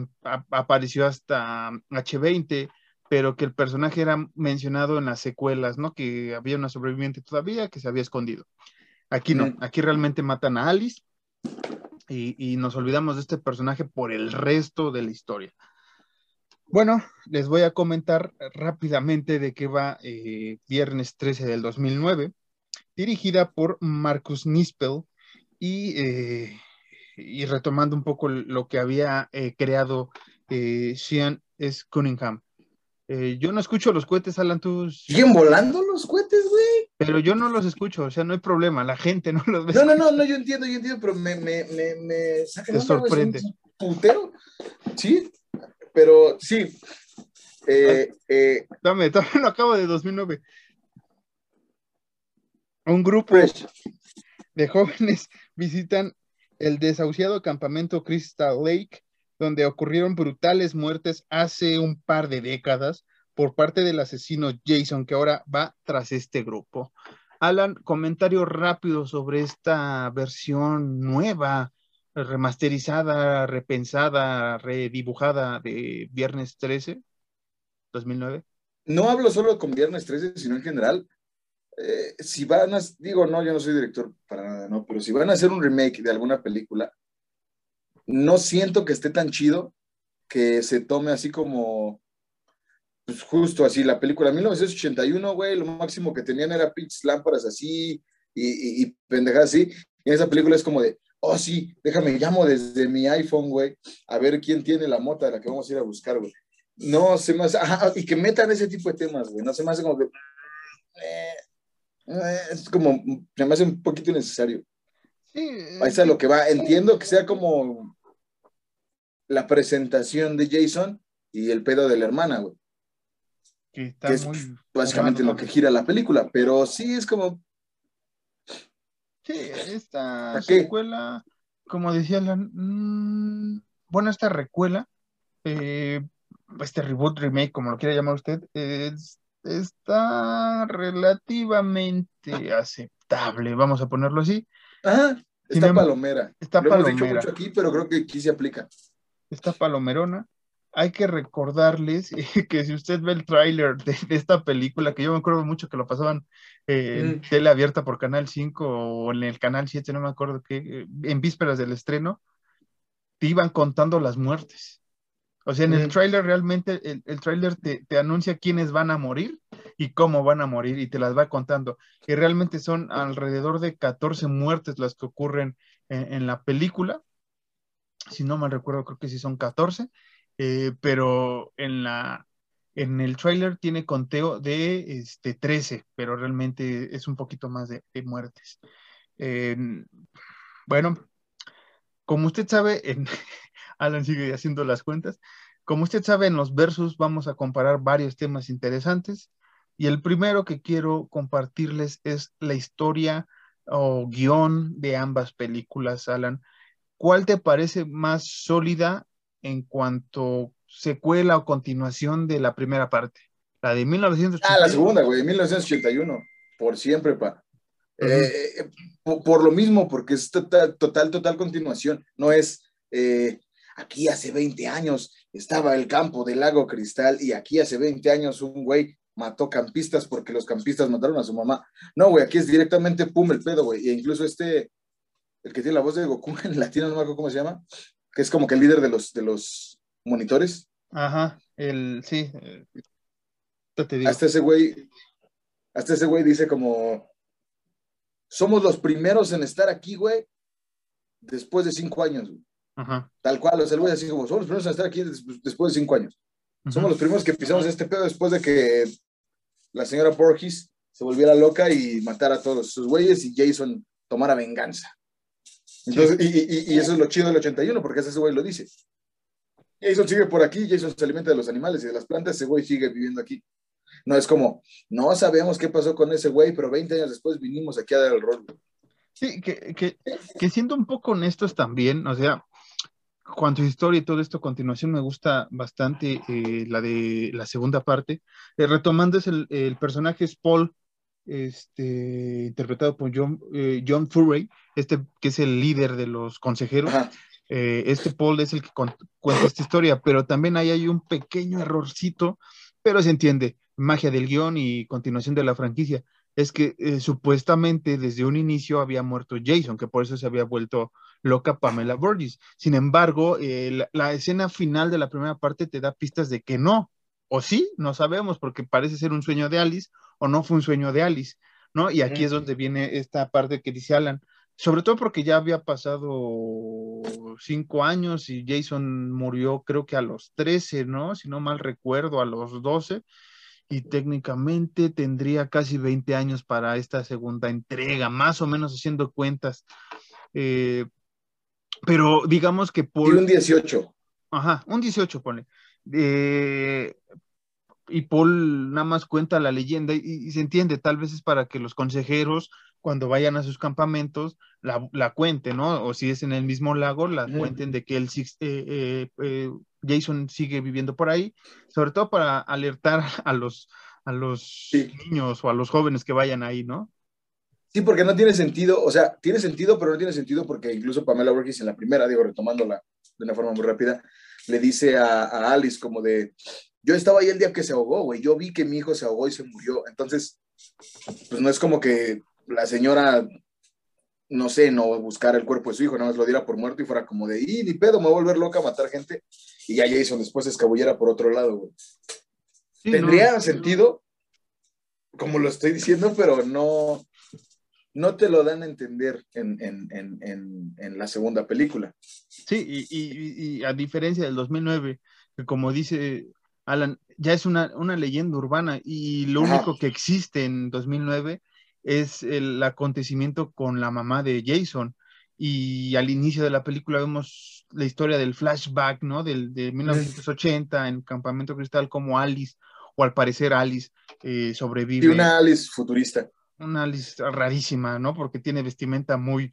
apareció hasta H20, pero que el personaje era mencionado en las secuelas, ¿no? Que había una sobreviviente todavía que se había escondido. Aquí no, aquí realmente matan a Alice y, nos olvidamos de este personaje por el resto de la historia. Bueno, les voy a comentar rápidamente de qué va eh, Viernes 13 del 2009, dirigida por Marcus Nispel y eh, y retomando un poco lo que había eh, creado eh, Sean S. Cunningham. Eh, yo no escucho los cohetes, Alan, tú... ¿Siguen volando los cohetes, güey? Pero yo no los escucho, o sea, no hay problema, la gente no los ve. No, no, no, no, yo entiendo, yo entiendo, pero me, me, me, me Te sorprende. putero, sí, pero sí. Eh, eh, dame, dame, lo acabo de 2009. Un grupo de jóvenes visitan el desahuciado campamento Crystal Lake, donde ocurrieron brutales muertes hace un par de décadas por parte del asesino Jason, que ahora va tras este grupo. Alan, comentario rápido sobre esta versión nueva, remasterizada, repensada, redibujada de Viernes 13, 2009. No hablo solo con Viernes 13, sino en general. Eh, si van a, digo, no, yo no soy director para nada, ¿no? Pero si van a hacer un remake de alguna película, no siento que esté tan chido que se tome así como, pues justo así, la película 1981, güey, lo máximo que tenían era pinches lámparas así y, y, pendejadas así. Y esa película es como de, oh sí, déjame, llamo desde mi iPhone, güey, a ver quién tiene la mota de la que vamos a ir a buscar, güey. No se me hace, y que metan ese tipo de temas, güey, no se me hace como que, eh, es como, me hace un poquito innecesario. Sí. Ahí está lo que va. Entiendo que sea como la presentación de Jason y el pedo de la hermana, güey. Que, es básicamente lo que gira la película, pero sí es como. Sí, esta secuela, como decía la. Mm, bueno, esta recuela, eh, este reboot, remake, como lo quiera llamar usted, es está relativamente aceptable, vamos a ponerlo así. Ajá, está palomera. Está Lo palomera. Hemos dicho mucho aquí, pero creo que aquí se aplica. Está palomerona. Hay que recordarles que si usted ve el tráiler de, esta película, que yo me acuerdo mucho que lo pasaban eh, en mm. tele abierta por Canal 5 o en el Canal 7, no me acuerdo qué, eh, en vísperas del estreno, te iban contando las muertes. O sea, en el tráiler realmente, el, el tráiler te, anuncia quiénes van a morir y cómo van a morir y te las va contando. Y realmente son alrededor de 14 muertes las que ocurren en, la película. Si no mal recuerdo, creo que sí son 14. Eh, pero en la en el tráiler tiene conteo de este, 13, pero realmente es un poquito más de, muertes. bueno, como usted sabe, en, Alan sigue haciendo las cuentas. Como usted sabe, en los versos vamos a comparar varios temas interesantes. Y el primero que quiero compartirles es la historia o guion de ambas películas, Alan. ¿Cuál te parece más sólida en cuanto secuela o continuación de la primera parte? La de 1981. Ah, la segunda, güey, de 1981. Por siempre, pa. Eh, eh, por, lo mismo, porque es total, total, total continuación. No es eh, aquí hace 20 años estaba el campo del lago Cristal y aquí hace 20 años un güey mató campistas porque los campistas mataron a su mamá. No, güey, aquí es directamente pum el pedo, güey. E incluso este, el que tiene la voz de Goku en latino, no me acuerdo cómo se llama, que es como que el líder de los, de los monitores. Ajá, el, sí. Hasta ese güey, hasta ese güey dice como, somos los primeros en estar aquí, güey, después de cinco años, güey. Tal cual, o sea, el así como, somos los primeros a estar aquí después de cinco años. Somos los primeros que pisamos este pedo después de que la señora Borges se volviera loca y matara a todos sus güeyes y Jason tomara venganza. Entonces, y, eso es lo chido del 81, porque ese güey lo dice. Jason sigue por aquí, Jason se alimenta de los animales y de las plantas, ese güey sigue viviendo aquí. No es como, no sabemos qué pasó con ese güey, pero 20 años después vinimos aquí a dar el rol. Sí, que, que, que siendo un poco honestos también, o sea, cuanto a historia y todo esto a continuación me gusta bastante eh, la de la segunda parte. Eh, retomando es el, el, personaje es Paul, este, interpretado por John, eh, John este que es el líder de los consejeros. este Paul es el que cuenta esta historia, pero también ahí hay un pequeño errorcito, pero se entiende, magia del guion y continuación de la franquicia. Es que supuestamente desde un inicio había muerto Jason, que por eso se había vuelto loca Pamela Burgess. Sin embargo, eh, la, escena final de la primera parte te da pistas de que no, o sí, no sabemos, porque parece ser un sueño de Alice o no fue un sueño de Alice, ¿no? Y aquí es donde viene esta parte que dice Alan, sobre todo porque ya había pasado cinco años y Jason murió creo que a los 13, ¿no? Si no mal recuerdo, a los 12 y técnicamente tendría casi 20 años para esta segunda entrega, más o menos haciendo cuentas. Eh, pero digamos que Paul. Y un 18. Ajá, un 18, pone. y Paul nada más cuenta la leyenda y, se entiende, tal vez es para que los consejeros, cuando vayan a sus campamentos, la, la cuenten, ¿no? O si es en el mismo lago, la cuenten de que el, eh, eh, eh, Jason sigue viviendo por ahí, sobre todo para alertar a los, a los niños o a los jóvenes que vayan ahí, ¿no? Sí, porque no tiene sentido, o sea, tiene sentido, pero no tiene sentido porque incluso Pamela Burgess en la primera, digo, retomándola de una forma muy rápida, le dice a, Alice como de, yo estaba ahí el día que se ahogó, güey, yo vi que mi hijo se ahogó y se murió. Entonces, pues no es como que la señora, no sé, no buscara el cuerpo de su hijo, nada más lo diera por muerto y fuera como de, y ni pedo, me voy a volver loca a matar gente. Y ya Jason después se escabullera por otro lado, güey. Tendría sentido, como lo estoy diciendo, pero no, no te lo dan a entender en, la segunda película. Sí, y, a diferencia del 2009, que como dice Alan, ya es una, leyenda urbana y lo único que existe en 2009 es el acontecimiento con la mamá de Jason. Y al inicio de la película vemos la historia del flashback, ¿no? Del, de 1980 en Campamento Cristal, como Alice, o al parecer Alice, eh, sobrevive. Y una Alice futurista una lista rarísima, ¿no? Porque tiene vestimenta muy,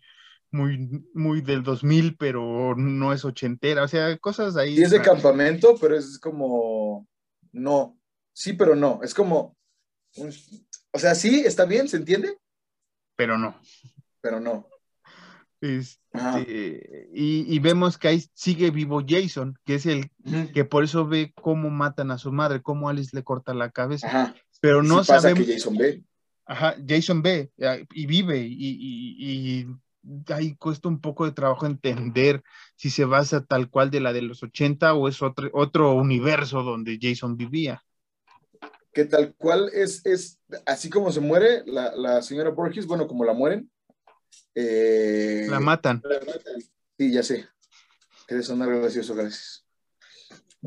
muy, muy del 2000, pero no es ochentera, o sea, cosas ahí. Y es de campamento, pero es como, no, sí, pero no, es como, o sea, sí, está bien, ¿se entiende? Pero no. Pero no. Este, y, vemos que ahí sigue vivo Jason, que es el que por eso ve cómo matan a su madre, cómo Alice le corta la cabeza. Pero no sabemos. que Jason ve. Ajá, Jason ve y vive y, ahí cuesta un poco de trabajo entender si se basa tal cual de la de los 80 o es otro, otro universo donde Jason vivía. Que tal cual es, es así como se muere la, señora Borges, bueno, como la mueren. Eh, la matan. Sí, ya sé. Quiere sonar gracioso, gracias.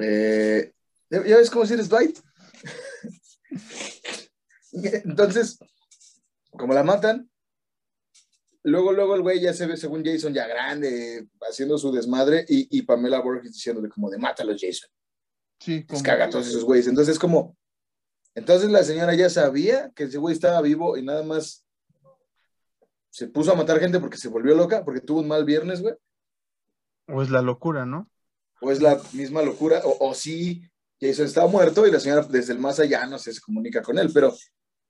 Eh, ¿ya, ves cómo si eres Dwight? Entonces, como la matan, luego, luego el güey ya se ve, según Jason, ya grande, haciendo su desmadre, y, Pamela Borges diciéndole como de mátalo, Jason. Sí. Pues caga a todos esos güeyes. Entonces es como, entonces la señora ya sabía que ese güey estaba vivo y nada más se puso a matar gente porque se volvió loca, porque tuvo un mal viernes, güey. O es la locura, ¿no? O es la misma locura, o, o sí, Jason está muerto y la señora desde el más allá no sé, se comunica con él, pero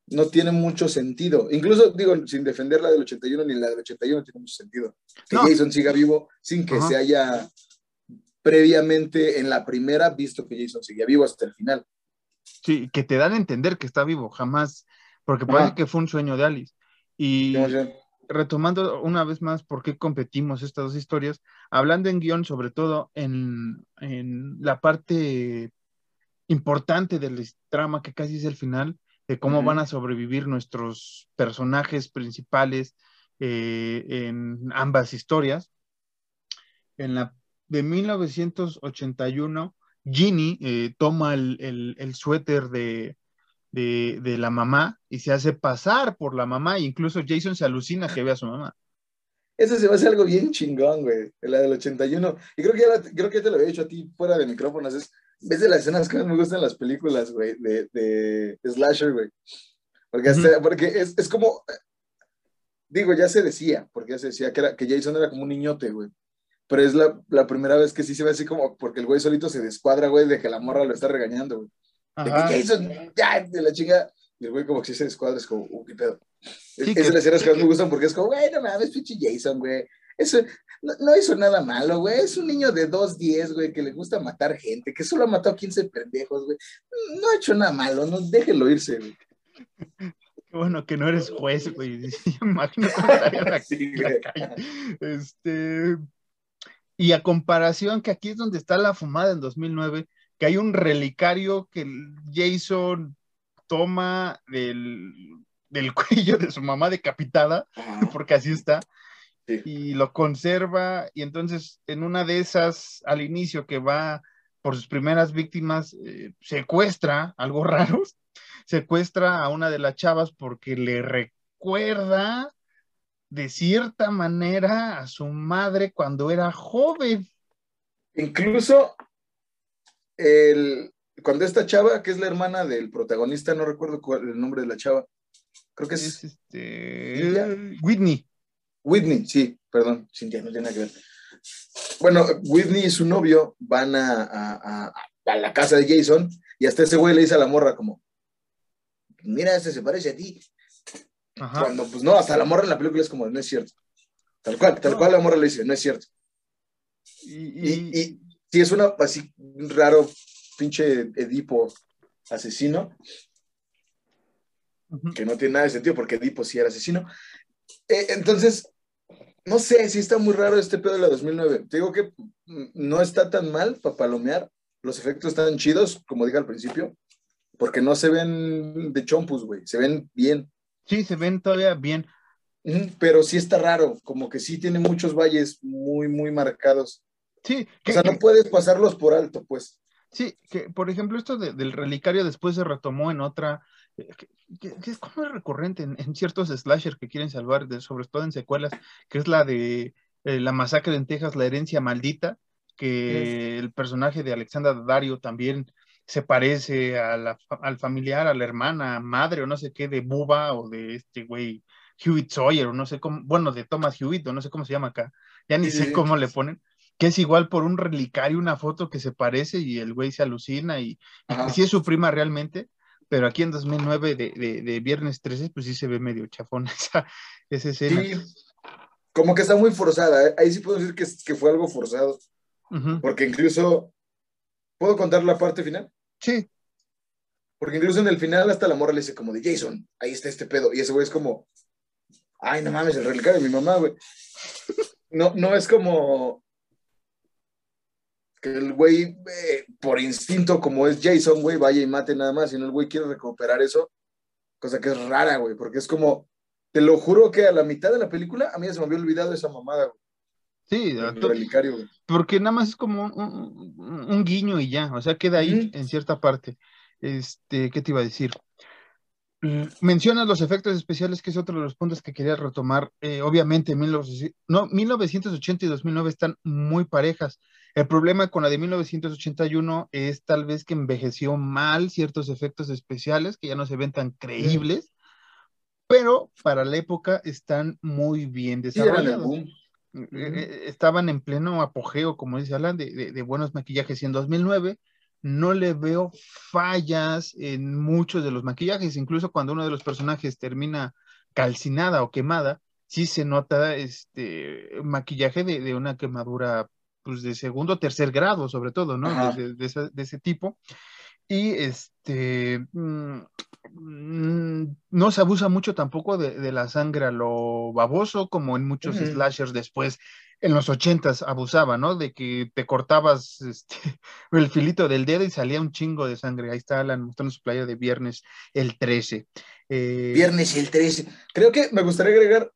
no tiene mucho sentido. Incluso, digo, sin defender la del 81 ni la del 81 tiene mucho sentido. Que Jason siga vivo sin que se haya previamente en la primera visto que Jason seguía vivo hasta el final. Sí, que te dan a entender que está vivo, jamás, porque parece que fue un sueño de Alice. Y retomando una vez más por qué competimos estas dos historias, hablando en guion, sobre todo en, en la parte importante del trama, que casi es el final, de cómo van a sobrevivir nuestros personajes principales eh, en ambas historias. En la de 1981, Ginny eh, toma el, suéter de, de, de, la mamá y se hace pasar por la mamá. E incluso Jason se alucina que ve a su mamá. Eso se va a hacer algo bien chingón, güey, la del 81. Y creo que, ya, creo que te lo había dicho a ti fuera de micrófonos. Es, ves de las escenas que más me gustan las películas, güey, de, de Slasher, güey. Porque, porque es, es, como, digo, ya se decía, porque ya se decía que, era, que Jason era como un niñote, güey. Pero es la, la, primera vez que sí se ve así como, porque el güey solito se descuadra, güey, de que la morra lo está regañando, güey. De que Jason, ya, de la chinga. Y el güey como que sí se descuadra, es como, uh, qué pedo. Sí, es de las escenas que más me gustan porque es como, güey, no mames, pinche Jason, güey. Eso no, hizo nada malo, güey. Es un niño de 2'10, güey, que le gusta matar gente, que solo ha matado 15 pendejos, güey. No ha hecho nada malo, no, déjelo irse, güey. Qué bueno que no eres juez, güey. Imagino cómo sí, la calle. Este, y a comparación, que aquí es donde está la fumada en 2009, que hay un relicario que Jason toma del, del cuello de su mamá decapitada, porque así está, y lo conserva, y entonces en una de esas, al inicio que va por sus primeras víctimas, eh, secuestra, algo raro, secuestra a una de las chavas porque le recuerda de cierta manera a su madre cuando era joven. Incluso el, cuando esta chava, que es la hermana del protagonista, no recuerdo cuál el nombre de la chava, creo que es, este, Whitney. Whitney, sí, perdón, Cintia, no tiene nada que ver. Bueno, Whitney y su novio van a, a, a, la casa de Jason y hasta ese güey le dice a la morra como, mira, ese se parece a ti. Cuando, pues no, hasta la morra en la película es como, no es cierto. Tal cual, tal cual la morra le dice, no es cierto. Y, y, y sí, es una así raro pinche Edipo asesino, que no tiene nada de sentido porque Edipo sí era asesino. Eh, entonces, no sé, si está muy raro este pedo de la 2009. Te digo que no está tan mal para palomear. Los efectos están chidos, como dije al principio, porque no se ven de chompus, güey, se ven bien. Sí, se ven todavía bien. Pero sí está raro, como que sí tiene muchos valles muy, muy marcados. Sí. o sea, no puedes pasarlos por alto, pues. Sí, que por ejemplo esto del relicario después se retomó en otra, eh, que, es como recurrente en, ciertos slasher que quieren salvar, sobre todo en secuelas, que es la de eh, la masacre en Texas, la herencia maldita, que el personaje de Alexandra Dario también se parece al familiar, a la hermana, madre o no sé qué, de Buba o de este güey Hewitt Sawyer o no sé cómo, bueno, de Thomas Hewitt o no sé cómo se llama acá, ya ni sé cómo le ponen, que es igual por un relicario, una foto que se parece y el güey se alucina y, y sí es su prima realmente, pero aquí en 2009 de, de, de, Viernes 13, pues sí se ve medio chafón esa, esa escena. Sí, como que está muy forzada, ¿eh? ahí sí puedo decir que, que fue algo forzado, porque incluso, ¿puedo contar la parte final? Sí. Porque incluso en el final hasta la morra le dice como de Jason, ahí está este pedo, y ese güey es como, ay, no mames, el relicario de mi mamá, güey. No, no es como, que el güey, eh, por instinto, como es Jason, güey, vaya y mate nada más, y no el güey quiere recuperar eso, cosa que es rara, güey, porque es como, te lo juro que a la mitad de la película a mí se me había olvidado esa mamada, güey. Sí, porque nada más es como un, guiño y ya, o sea, queda ahí en cierta parte. Este, ¿qué te iba a decir? Mencionas los efectos especiales, que es otro de los puntos que quería retomar. Eh, obviamente, no, 1980 y 2009 están muy parejas. El problema con la de 1981 es tal vez que envejeció mal ciertos efectos especiales que ya no se ven tan creíbles, pero para la época están muy bien desarrollados. Eh, eh, estaban en pleno apogeo, como dice Alan, de, de, buenos maquillajes y en 2009 no le veo fallas en muchos de los maquillajes, incluso cuando uno de los personajes termina calcinada o quemada, sí se nota este maquillaje de, de una quemadura pues, de segundo o tercer grado, sobre todo, ¿no? De, ese, tipo. Y este, mm, no se abusa mucho tampoco de, la sangre a lo baboso, como en muchos slashers después, en los ochentas abusaba, ¿no? De que te cortabas este, el filito del dedo y salía un chingo de sangre. Ahí está Alan mostrando su playa de viernes el 13. Eh, viernes el 13. Creo que me gustaría agregar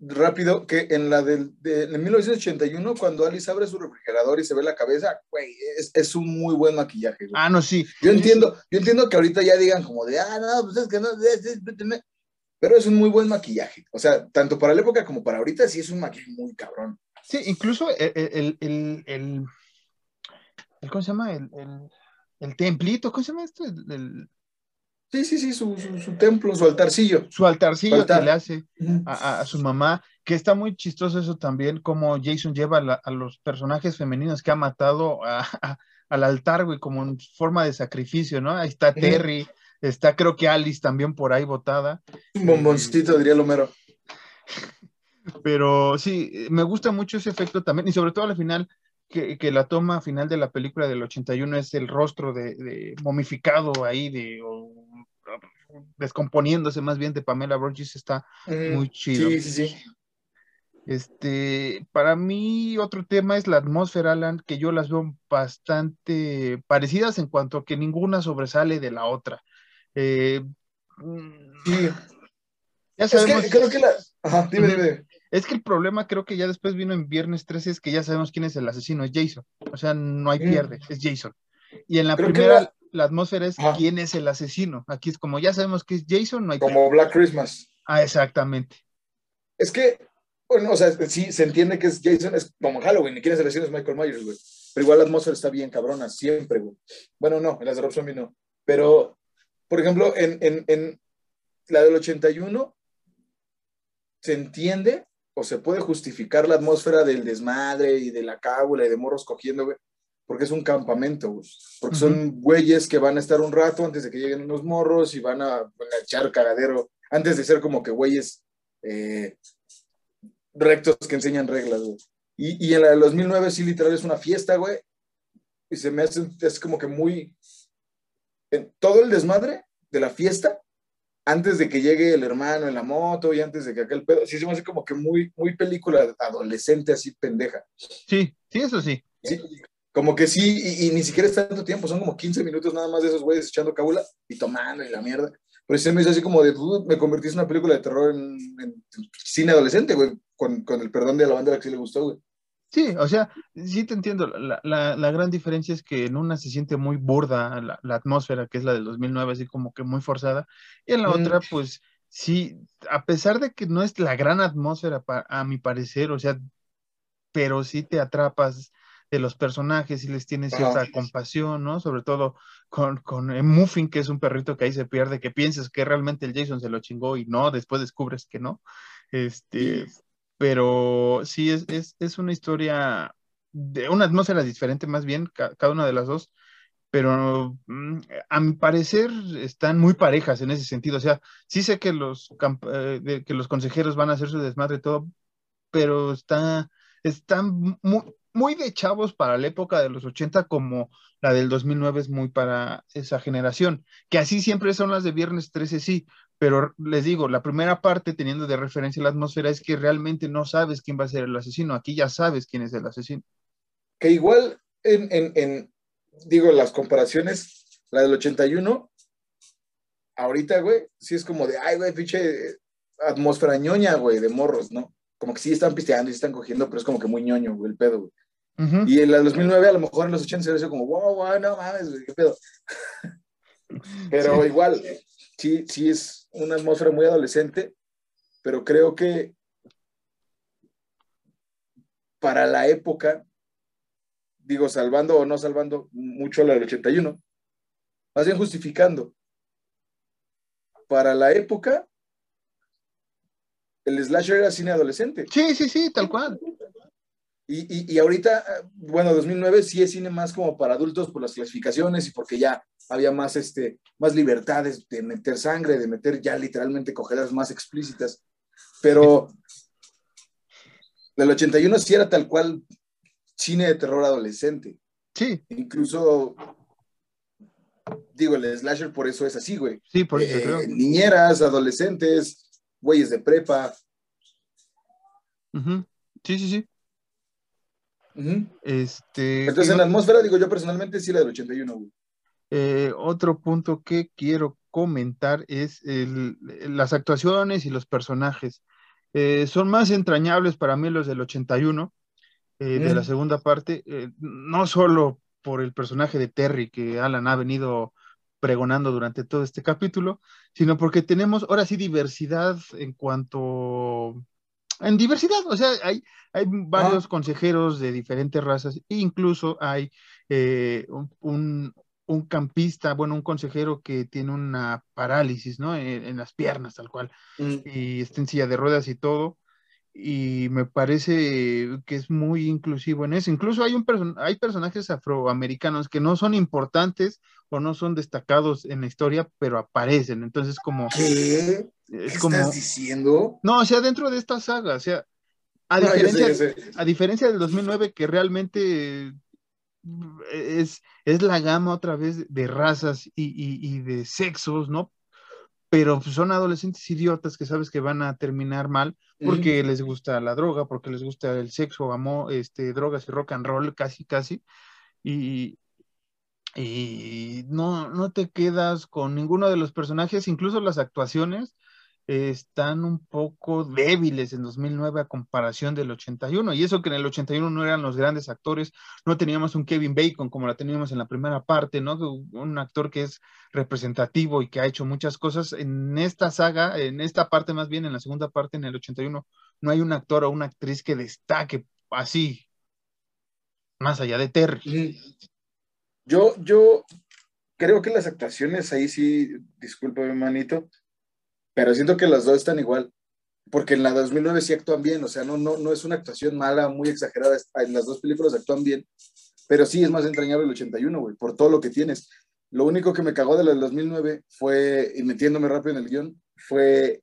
rápido, que en la del, de, en 1981, cuando Alice abre su refrigerador y se ve la cabeza, güey, es, es un muy buen maquillaje. güey. Ah, no, sí. Yo entiendo, yo entiendo que ahorita ya digan como de, ah, no, pues es que no, es- es- es- pero es un muy buen maquillaje. O sea, tanto para la época como para ahorita, sí es un maquillaje muy cabrón. Sí, incluso el, el, el, el- el- ¿cómo se llama? El, el, el templito, ¿cómo se llama esto? El- Sí, sí, sí, su, su, su templo, su altarcillo. su altarcillo Altar. que le hace a, a- su mamá, que está muy chistoso eso también, como Jason lleva a, la- a los personajes femeninos que ha matado a- a- al altar, güey, como en forma de sacrificio, ¿no? Ahí está. Terry, está creo que Alice también por ahí botada. Un bomboncito, diría Lomero. Pero sí, eh, me gusta mucho ese efecto también, y sobre todo al final, que, que la toma final de la película del 81 es el rostro de, de momificado ahí, de o- descomponiéndose más bien de Pamela Burgess, está muy chido. Sí, sí, sí. Este, para mí, otro tema es la atmósfera, Alan, que yo las veo bastante parecidas en cuanto a que ninguna sobresale de la otra. Eh, mm, Sí. ya Es que sabemos. creo que la. Ajá, dime, dime. Es que el problema creo que ya después vino en Viernes 13 es que ya sabemos quién es el asesino, es Jason. O sea, no hay Mm. pierde, es Jason. Y en la Creo primera, la- la... atmósfera es Ajá. quién es el asesino. Aquí es como ya sabemos que es Jason, no hay pierde. Como Black Christmas. Ah, exactamente. Es que, bueno, o sea, sí, se entiende que es Jason, es como Halloween, y quién es el asesino es Michael Myers, güey. Pero igual la atmósfera está bien cabrona, siempre, güey. Bueno, no, en las de Rob Zombie no. Pero, por ejemplo, en, en, en la del 81, se entiende o se puede justificar la atmósfera del desmadre y de la cábula y de morros cogiendo, güey. Porque es un campamento, güey. Porque son güeyes que van a estar un rato antes de que lleguen unos morros y van a, van a echar cagadero antes de ser como que güeyes eh, rectos que enseñan reglas, güey. Y, y en la del 2009 sí, literal, es una fiesta, güey. Y se me hace, es como que muy... en todo el desmadre de la fiesta, antes de que llegue el hermano en la moto y antes de que aquel pedo, sí se me hace como que muy, muy película adolescente así pendeja. Sí, sí, eso sí. Sí, como que sí, y, y ni siquiera es tanto tiempo, son como 15 minutos nada más de esos güeyes echando cábula y tomando y la mierda. Pero sí se me hizo así como de, "Uh, me convertiste en una película de terror en, en cine adolescente, güey, con, con el perdón de la banda a la que sí le gustó, güey. Sí, o sea, sí te entiendo. La, la, la gran diferencia es que en una se siente muy burda la, la atmósfera, que es la del 2009, así como que muy forzada, y en la Mm. otra, pues sí, a pesar de que no es la gran atmósfera, pa- a mi parecer, o sea, pero sí te atrapas de los personajes y les tienes cierta compasión, ¿no? Sobre todo con, con el Muffin, que es un perrito que ahí se pierde, que piensas que realmente el Jason se lo chingó y no, después descubres que no. Este, pero sí es, es, es una historia de una atmósfera diferente más bien, ca- cada una de las dos, pero mm, a mi parecer están muy parejas en ese sentido, o sea, sí sé que los, eh, que los consejeros van a hacer su desmadre todo, pero está, están muy, muy de chavos para la época de los 80 como la del 2009 es muy para esa generación, que así siempre son las de Viernes 13, sí, pero les digo, la primera parte teniendo de referencia la atmósfera es que realmente no sabes quién va a ser el asesino, aquí ya sabes quién es el asesino. Que igual en, en, en, digo, las comparaciones, la del 81, ahorita, güey, sí es como de, ay, güey, pinche atmósfera ñoña, güey, de morros, ¿no? Como que sí están pisteando y sí están cogiendo, pero es como que muy ñoño, güey, el pedo, güey. Ujú. Y en la del 2009, a lo mejor en los 80 se sido como, wow, wow, no mames, güey, qué pedo. Pero Sí. igual, sí, sí es una atmósfera muy adolescente, pero creo que para la época, digo, salvando o no salvando mucho la del 81, más bien justificando, para la época, el slasher era cine adolescente. Sí, sí, sí, tal cual. Y, y, y ahorita, bueno, 2009 sí es cine más como para adultos por las clasificaciones y porque ya había más, este, más libertades de meter sangre, de meter ya literalmente cogedas más explícitas. Pero del 81 sí era tal cual cine de terror adolescente. Sí, Incluso, digo, el slasher por eso es así, güey. sí, por eso Eh, creo. niñeras, adolescentes, güeyes de prepa. Sí, sí, sí. Ujú. Este, Entonces, en la atmósfera, digo yo personalmente sí la del 81, güey. Eh, otro punto que quiero comentar es el- las actuaciones y los personajes. Eh, son más entrañables para mí los del 81, eh, de la segunda parte, eh, no solo por el personaje de Terry que Alan ha venido pregonando durante todo este capítulo, sino porque tenemos ahora sí diversidad en cuanto... En diversidad, o sea, hay, hay varios consejeros de diferentes razas, e incluso hay eh, un, un- un campista, bueno, un consejero que tiene una parálisis, ¿no? En, en las piernas, tal cual Mm. y está en silla de ruedas y todo. Y me parece que es muy inclusivo en eso. Incluso hay, un person- hay personajes afroamericanos que no son importantes o no son destacados en la historia, pero aparecen. Entonces, como ¿Qué? ¿Qué es como. estás diciendo? No, o sea, dentro de esta saga, o sea, a No, ya sé, diferencia, sé. a diferencia del 2009, que realmente es, es la gama otra vez de razas y, y- y de sexos, ¿no? Pero pues, son adolescentes idiotas que sabes que van a terminar mal porque les gusta la droga, porque les gusta el sexo, amor, este, drogas y rock and roll, casi, casi. Y, y no, no te quedas con ninguno de los personajes, incluso las actuaciones están un poco débiles en 2009 a comparación del 81. Y eso que en el 81 no eran los grandes actores, no teníamos un Kevin Bacon como la teníamos en la primera parte, ¿no? Un actor que es representativo y que ha hecho muchas cosas. En esta saga, en esta parte más bien, en la segunda parte, en el 81, no hay un actor o una actriz que destaque así, más allá de Terry. Yo, yo creo que las actuaciones ahí sí, discúlpame, manito, pero siento que las dos están igual. Porque en la 2009 sí actúan bien, o sea, no, no, no es una actuación mala, muy exagerada. En las dos películas actúan bien, pero sí es más entrañable el 81, güey, por todo lo que tienes. Lo único que me cagó de la del 2009 fue, y metiéndome rápido en el guion, fue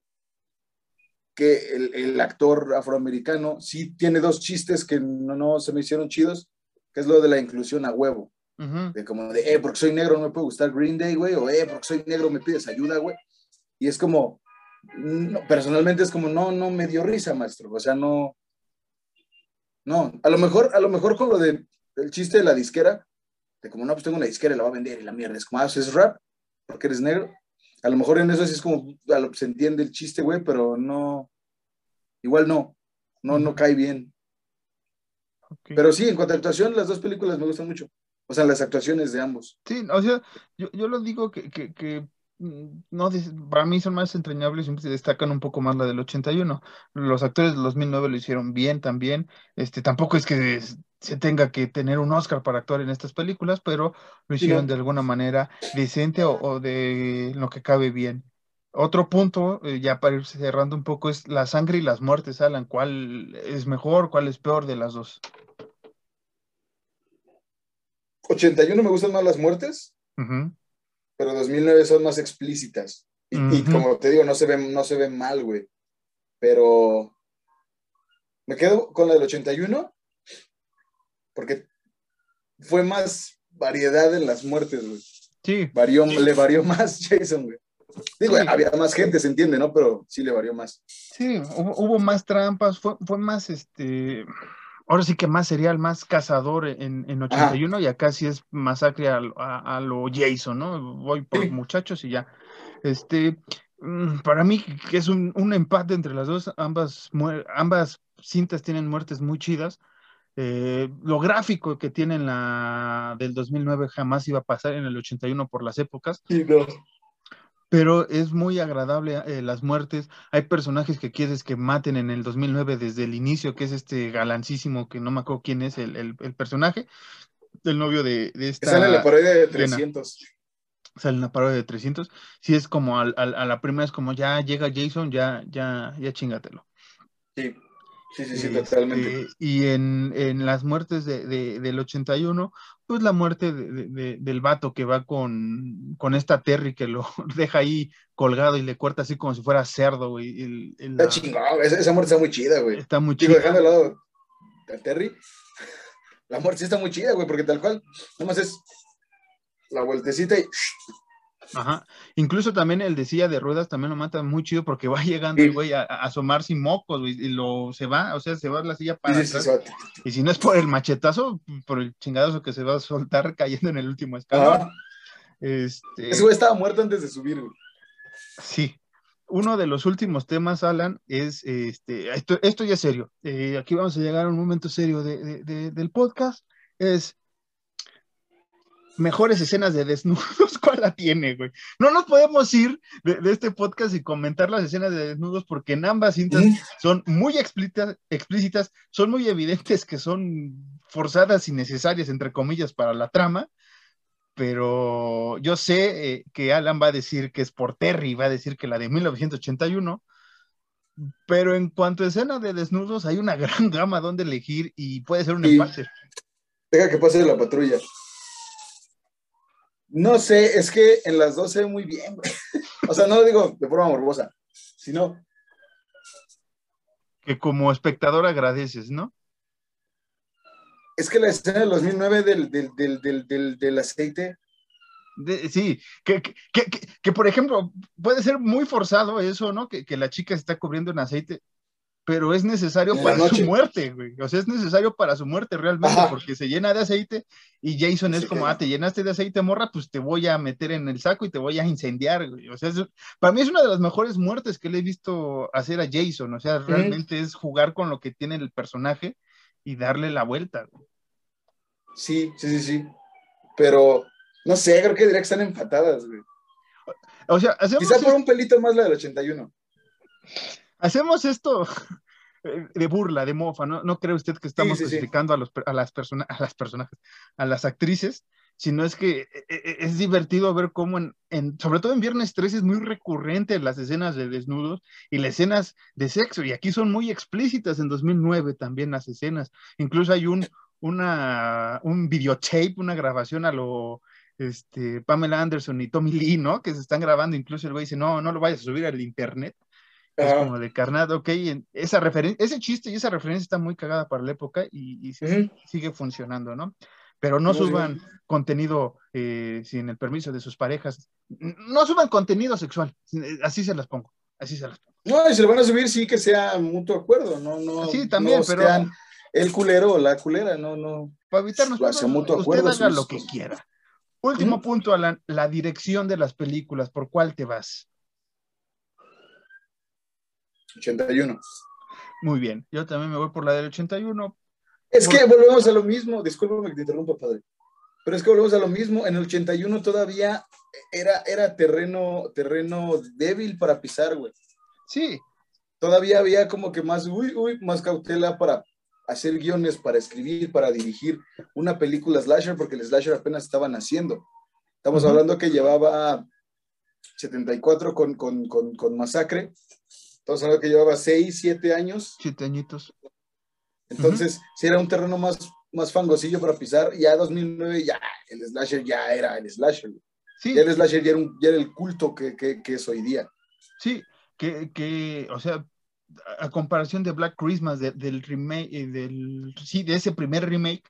que el, el actor afroamericano sí tiene dos chistes que no, no se me hicieron chidos, que es lo de la inclusión a huevo. De como de, eh, porque soy negro no me puede gustar Green Day, güey, o eh, porque soy negro me pides ayuda, güey. Y es como, no, personalmente es como, no, no me dio risa, maestro. O sea, no, no, a lo mejor, a lo mejor con lo de el chiste de la disquera, de como, no, pues tengo una disquera y la va a vender y la mierda, es como, ah, ¿es rap? Porque eres negro. A lo mejor en eso sí es como, a lo- se entiende el chiste, güey, pero no, igual no, no, no cae bien. Pero sí, en cuanto a actuación, las dos películas me gustan mucho. O sea, las actuaciones de ambos. Sí, o sea, yo, yo lo digo que, que, que, no, dis- para mí son más entrañables, siempre se destacan un poco más la del 81. Los actores del 2009 lo hicieron bien también. Este, tampoco es que se tenga que tener un Oscar para actuar en estas películas, pero lo hicieron no. de alguna manera decente o, o de lo que cabe bien. Otro punto, eh, ya para ir cerrando un poco, es la sangre y las muertes, Alan. ¿Cuál es mejor, cuál es peor de las dos? 81 me gustan más las muertes, Ujú, pero 2009 son más explícitas. Y, como te digo, no se ven, no se ven mal, güey. Pero me quedo con la del 81 porque fue más variedad en las muertes, güey. Sí, Varió, le varió más Jason, güey. Digo, Sí. había más gente, se entiende, ¿no? Pero sí le varió más. Sí, hubo, hubo más trampas, fue, fue más este, ahora sí que más serial, más cazador en, en 81 y acá sí es masacre a, a- a lo Jason, ¿no? Voy por Sí. muchachos y ya. Este, mm, para mí que es un, un empate entre las dos, ambas, ambas cintas tienen muertes muy chidas. Eh, lo gráfico que tiene la del 2009 jamás iba a pasar en el 81 por las épocas Sí, no. Pero es muy agradable eh, las muertes. Hay personajes que quieres que maten en el 2009 desde el inicio, que es este galancísimo, que no me acuerdo quién es el, el- el personaje, el novio de, de esta... Están en la parodia de Lena. 300. Sale en la parodia de 300. Si es como al- al- a la primera, es como ya llega Jason, ya, ya, ya chingatelo. Sí, sí, sí, sí, Este, totalmente. y en, en las muertes de, de- del 81, pues la muerte de- de- de- del vato que va con, con esta Terry que lo deja ahí colgado y le corta así como si fuera cerdo, güey. el- el- Está la- chingón, esa, esa muerte está muy chida, güey. está muy Digo, chido. dejando de lado a Terry, la muerte sí está muy chida, güey, porque tal cual, nomás es la vueltecita y Ajá. Incluso también el de silla de ruedas también lo mata muy chido porque va llegando Sí. el güey a, a asomar sin mocos, güey, y lo se va, o sea, se va la silla para sí, atrás. Y si no es por el machetazo, por el chingadazo que se va a soltar cayendo en el último escalón. Ajá. Este, Ese güey estaba muerto antes de subir, güey. sí. uno de los últimos temas, Alan, es este, esto, esto ya es serio. Eh, aquí vamos a llegar a un momento serio del podcast. Es mejores escenas de desnudos, ¿cuál la tiene, güey? No nos podemos ir de, este podcast y comentar las escenas de desnudos porque en ambas cintas son muy explícitas, explícitas, son muy evidentes que son forzadas y necesarias, entre comillas, para la trama, pero yo sé eh, que Alan va a decir que es por Terry, va a decir que la de 1981, pero en cuanto a escena de desnudos, hay una gran gama donde elegir y puede ser un empate. Deja que pase la patrulla. No sé, es que en las dos se ve muy bien, O sea, no lo digo de forma morbosa, sino. Que como espectador agradeces, ¿no? Es que la escena del 2009 del, del, del, aceite. sí, que, que, que, por ejemplo, puede ser muy forzado eso, ¿no? Que, la chica se está cubriendo en aceite, pero es necesario para su muerte, güey. O sea, es necesario para su muerte realmente, porque se llena de aceite y Jason es como, ah, te llenaste de aceite, morra, pues te voy a meter en el saco y te voy a incendiar, güey. O sea, para mí es una de las mejores muertes que le he visto hacer a Jason. O sea, realmente es jugar con lo que tiene el personaje y darle la vuelta. Sí, sí, sí, sí. Pero no sé, creo que diría que están empatadas, güey. O sea, hacemos. Quizá por un pelito más la del 81. Hacemos esto de burla, de mofa, ¿no? No cree usted que estamos clasificando A, los, a, las personas, a las personajes, a las actrices, sino es que e, e, es divertido ver cómo, en, sobre todo en Viernes 3, es muy recurrente las escenas de desnudos y las escenas de sexo, y aquí son muy explícitas en 2009 también las escenas. Incluso hay un, una, un videotape, una grabación a lo este, Pamela Anderson y Tommy Lee, ¿no? Que se están grabando, incluso el güey dice, no, no lo vayas a subir al internet. Es como de carnado, ok, esa referencia, ese chiste y esa referencia está muy cagada para la época y, sigue funcionando, ¿no? Pero no suban contenido eh, sin el permiso de sus parejas, no suban contenido sexual, así se las pongo, así se las pongo. No, y se lo van a subir, sí que sea mutuo acuerdo, no, no. Sí, también, pero el culero o la culera, no, no. Para evitarnos, usted haga lo que quiera. Último punto, Alan, la dirección de las películas, ¿por cuál te vas? 81. Muy bien, yo también me voy por la del 81. Es que volvemos a lo mismo, discúlpame que te interrumpa, padre, pero es que volvemos a lo mismo, en el 81 todavía era, era terreno, terreno débil para pisar, güey. Sí. Todavía había como que más, uy, uy, más cautela para hacer guiones, para escribir, para dirigir una película slasher, porque el slasher apenas estaba naciendo. Estamos hablando que llevaba 74 con, con, con, con, Masacre. Estamos hablando que llevaba 6, 7 años. 7 añitos. Entonces, si era un terreno más, más fangosillo para pisar, ya 2009 ya el slasher ya era el slasher. Sí. Ya el slasher ya era, un, ya era el culto que, que, que, es hoy día. Sí, que, que, o sea, a comparación de Black Christmas, del remake, eh, del, sí, de ese primer remake,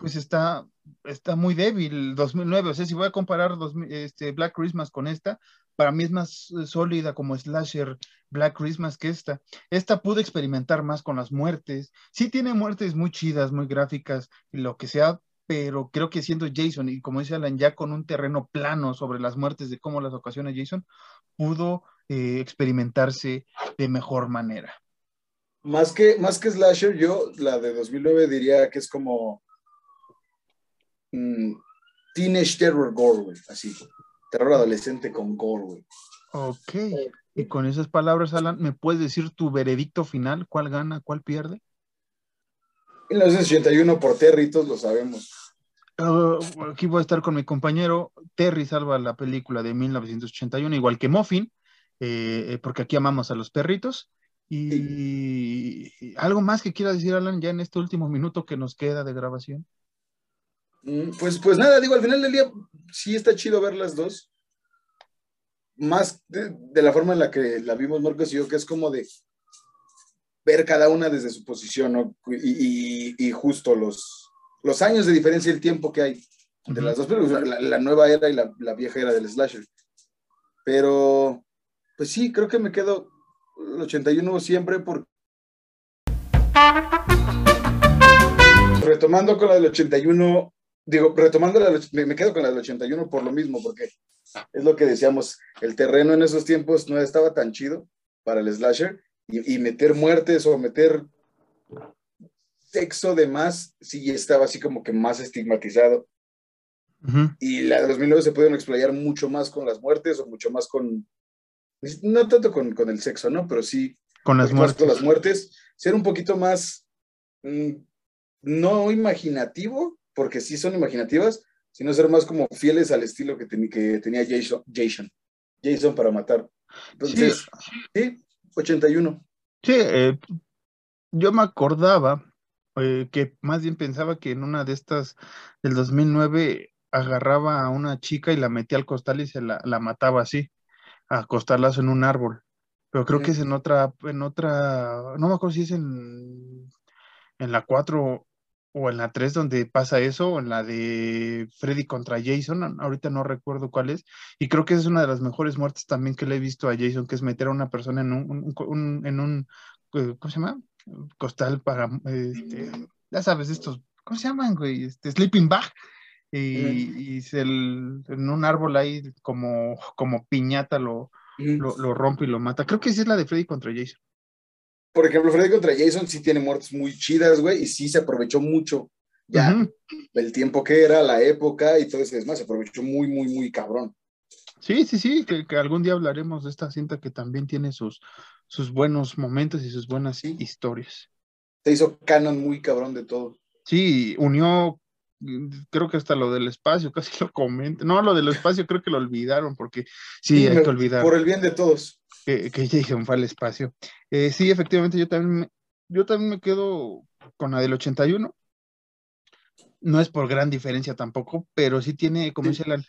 pues está, está muy débil, 2009, o sea, si voy a comparar este, Black Christmas con esta, para mí es más eh, sólida como slasher Black Christmas que esta. Esta pude experimentar más con las muertes, sí tiene muertes muy chidas, muy gráficas lo que sea, pero creo que siendo Jason y como dice Alan, ya con un terreno plano sobre las muertes de cómo las ocasiona Jason, pudo eh, experimentarse de mejor manera. Más que, más que Slasher, yo la de 2009 diría que es como mm, Teenage Terror Gore, así. Terror adolescente con gore, Ok. Y con esas palabras, Alan, ¿me puedes decir tu veredicto final? ¿Cuál gana, cuál pierde? 1981 por Terry, todos lo sabemos. Ah, aquí voy a estar con mi compañero. Terry salva la película de 1981, igual que Muffin. Eh, eh, porque aquí amamos a los perritos. Y, algo más que quiera decir, Alan, ya en este último minuto que nos queda de grabación. Mm, pues, pues nada, digo, al final del día sí está chido ver las dos. Más de, la forma en la que la vimos Marcos y yo, que es como de ver cada una desde su posición, y, justo los, los años de diferencia y el tiempo que hay de las dos películas, la, nueva era y la, la, vieja era del slasher. Pero pues sí, creo que me quedo el 81 siempre por... Retomando con la del 81, digo, retomando, la, me, quedo con la del 81 por lo mismo, porque es lo que decíamos, el terreno en esos tiempos no estaba tan chido para el slasher y, y meter muertes o meter sexo de más, sí estaba así como que más estigmatizado. Ujú. Y la de 2009 se pudieron explayar mucho más con las muertes o mucho más con, no tanto con, con el sexo, ¿no? Pero sí Con las más con muertes. las muertes, ser un poquito más, mm, no imaginativo, porque sí son imaginativas, sino ser más como fieles al estilo que, tenía Jason, Jason, Jason para matar. Entonces, sí, 81. Sí, eh, yo me acordaba eh, que más bien pensaba que en una de estas del 2009 agarraba a una chica y la metía al costal y se la, la mataba así, a acostarlas en un árbol. Pero creo que es en otra, en otra, no me acuerdo si es en, en la 4 o en la 3 donde pasa eso, o en la de Freddy contra Jason, ahorita no recuerdo cuál es, y creo que es una de las mejores muertes también que le he visto a Jason, que es meter a una persona en un, un- un- en un, eh, ¿cómo se llama? Costal para, este, ya sabes, estos, ¿cómo se llaman, güey? Este, sleeping bag, y, y se el- en un árbol ahí como, como piñata lo, Ujú. lo, lo rompe y lo mata. Creo que sí es la de Freddy contra Jason. Por ejemplo, Freddy contra Jason sí tiene muertes muy chidas, güey, y sí se aprovechó mucho ya el tiempo que era, la época y todo ese demás, se aprovechó muy, muy, muy cabrón. Sí, sí, sí, que, que algún día hablaremos de esta cinta que también tiene sus, sus buenos momentos y sus buenas Sí. historias. Se hizo canon muy cabrón de todo. Sí, unió, creo que hasta lo del espacio, casi lo comenta. No, lo del espacio creo que lo olvidaron, porque sí, hay me- que olvidar Por el bien de todos. que, que Jason fue al espacio. Eh, sí, efectivamente, yo también, me- yo también me quedo con la del 81. No es por gran diferencia tampoco, pero sí tiene, como Sí. dice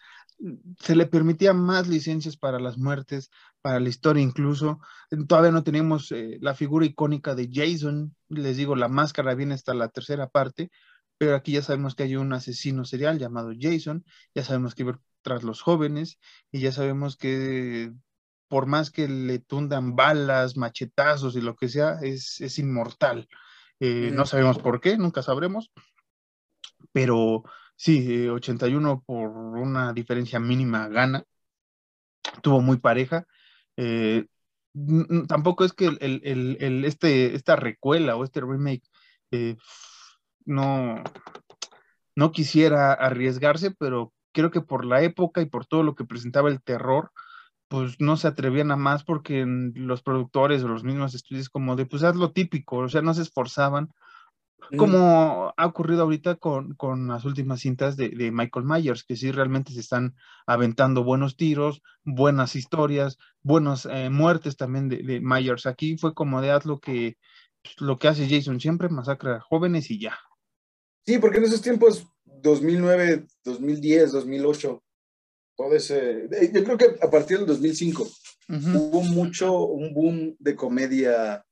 se le permitía más licencias para las muertes, para la historia incluso. Todavía no teníamos eh, la figura icónica de Jason, les digo, la máscara viene hasta la tercera parte, pero aquí ya sabemos que hay un asesino serial llamado Jason, ya sabemos que iba tras los jóvenes y ya sabemos que por más que le tundan balas, machetazos y lo que sea, es, es inmortal. Eh, No sabemos por qué, nunca sabremos, pero sí, eh, 81 por una diferencia mínima gana, tuvo muy pareja. Eh, tampoco es que el, el- el- el- este, esta recuela o este remake eh, no, no quisiera arriesgarse, pero creo que por la época y por todo lo que presentaba el terror, pues no se atrevían a más porque mm, los productores o los mismos estudios como de, pues haz lo típico, o sea, no se esforzaban Ujú. como ha ocurrido ahorita con, con las últimas cintas de, de Michael Myers, que sí realmente se están aventando buenos tiros, buenas historias, buenas eh, muertes también de, de Myers. Aquí fue como de haz lo que, pues, lo que hace Jason siempre, masacra a jóvenes y ya. Sí, porque en esos tiempos, 2009, 2010, 2008, todo ese. eh, Yo creo que a partir del 2005 Ujú, hubo mucho, un boom de comedia,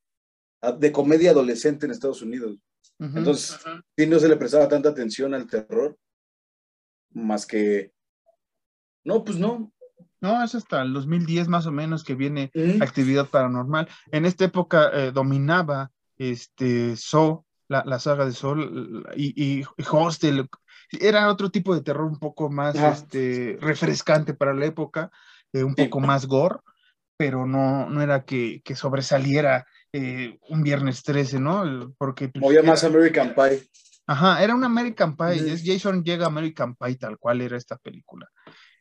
ah, de comedia adolescente en Estados Unidos. Entonces, sí no se le prestaba tanta atención al terror, más que. No, pues no. No, es hasta el 2010 más o menos que viene actividad paranormal. En esta época eh, dominaba este Saw, la, la saga de Saw l- y, y Hostel. Era otro tipo de terror un poco más este, refrescante para la época, eh, un poco más gore, pero no, no era que, que sobresaliera eh, un viernes 13, ¿no? Porque pues, era- más American Pie. Ajá, era un American Pie. Es Jason llega a American Pie, tal cual era esta película.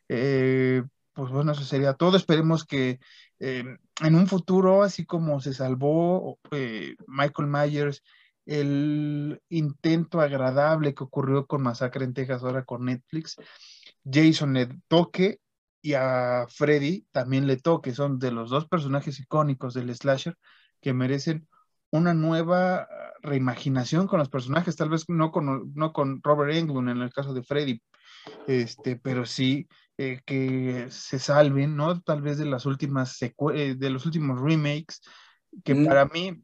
Eh, pues bueno, eso sería todo. Esperemos que eh, en un futuro, así como se salvó eh, Michael Myers, el intento agradable que ocurrió con Masacre en Texas ahora con Netflix, Jason le toque y a Freddy también le toque. Son de los dos personajes icónicos del slasher que merecen una nueva reimaginación con los personajes, tal vez no con, no con Robert Englund en el caso de Freddy, este, pero sí eh, que se salven, ¿no? Tal vez de las últimas eh, de los últimos remakes, que Ujú. para mí,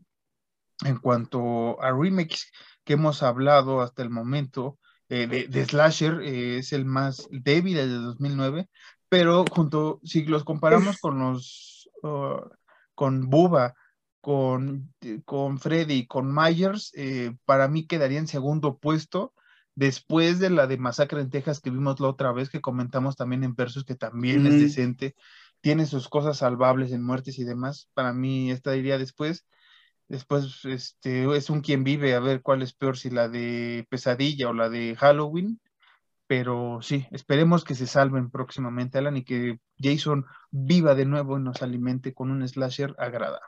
en cuanto a remakes que hemos hablado hasta el momento, eh, de, de Slasher eh, es el más débil, el de 2009, pero junto, si los comparamos con los, uh, con Buba, con, con Freddy, con Myers, eh, para mí quedaría en segundo puesto después de la de Masacre en Texas que vimos la otra vez, que comentamos también en Versus, que también es decente, tiene sus cosas salvables en muertes y demás. Para mí, esta iría después. Después, este, es un quien vive a ver cuál es peor, si la de Pesadilla o la de Halloween. Pero sí, esperemos que se salven próximamente, Alan, y que Jason viva de nuevo y nos alimente con un slasher agradable.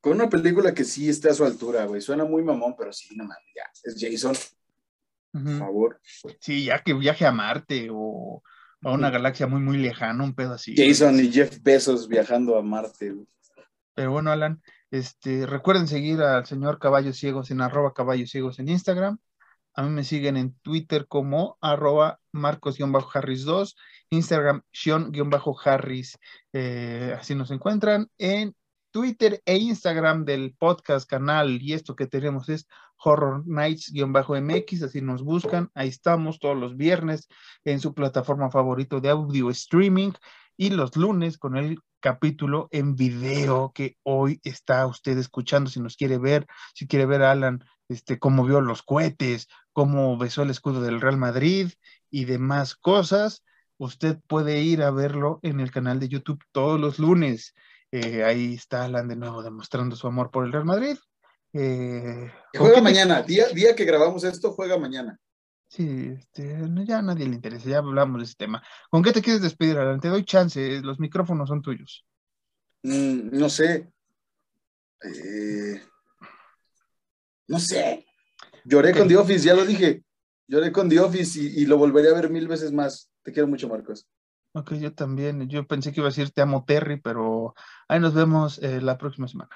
Con una película que sí esté a su altura, güey. Suena muy mamón, pero sí, no mames, ya. Es Jason. Por favor. Sí, ya que viaje a Marte o a una galaxia muy, muy lejana, un pedo así. Jason y Jeff Bezos viajando a Marte. Pero bueno, Alan, este, recuerden seguir al señor Caballos Ciegos en arroba caballos ciegos en Instagram. A mí me siguen en Twitter como arroba marcos-harris2, Instagram Sean-harris, eh, así nos encuentran. En Twitter e Instagram del podcast, canal y esto que tenemos es Horror Nights-MX, así nos buscan, ahí estamos todos los viernes en su plataforma favorito de audio streaming y los lunes con el capítulo en video que hoy está usted escuchando, si nos quiere ver, si quiere ver a Alan, este, cómo vio los cohetes, cómo besó el escudo del Real Madrid y demás cosas, usted puede ir a verlo en el canal de YouTube todos los lunes. Eh, ahí está Alan de nuevo demostrando su amor por el Real Madrid. Eh, juega mañana, día, día que grabamos esto, juega mañana. Sí, este, ya a nadie le interesa, ya hablamos de ese tema. ¿Con qué te quieres despedir, Alan? Te doy chance, los micrófonos son tuyos. Mm, no sé. Eh, no sé. Lloré con The Office, ya lo dije. Lloré con The Office y, y, lo volveré a ver mil veces más. Te quiero mucho, Marcos. Ok, yo también. Yo pensé que iba a decir te amo, Terry, pero ahí nos vemos eh, la próxima semana.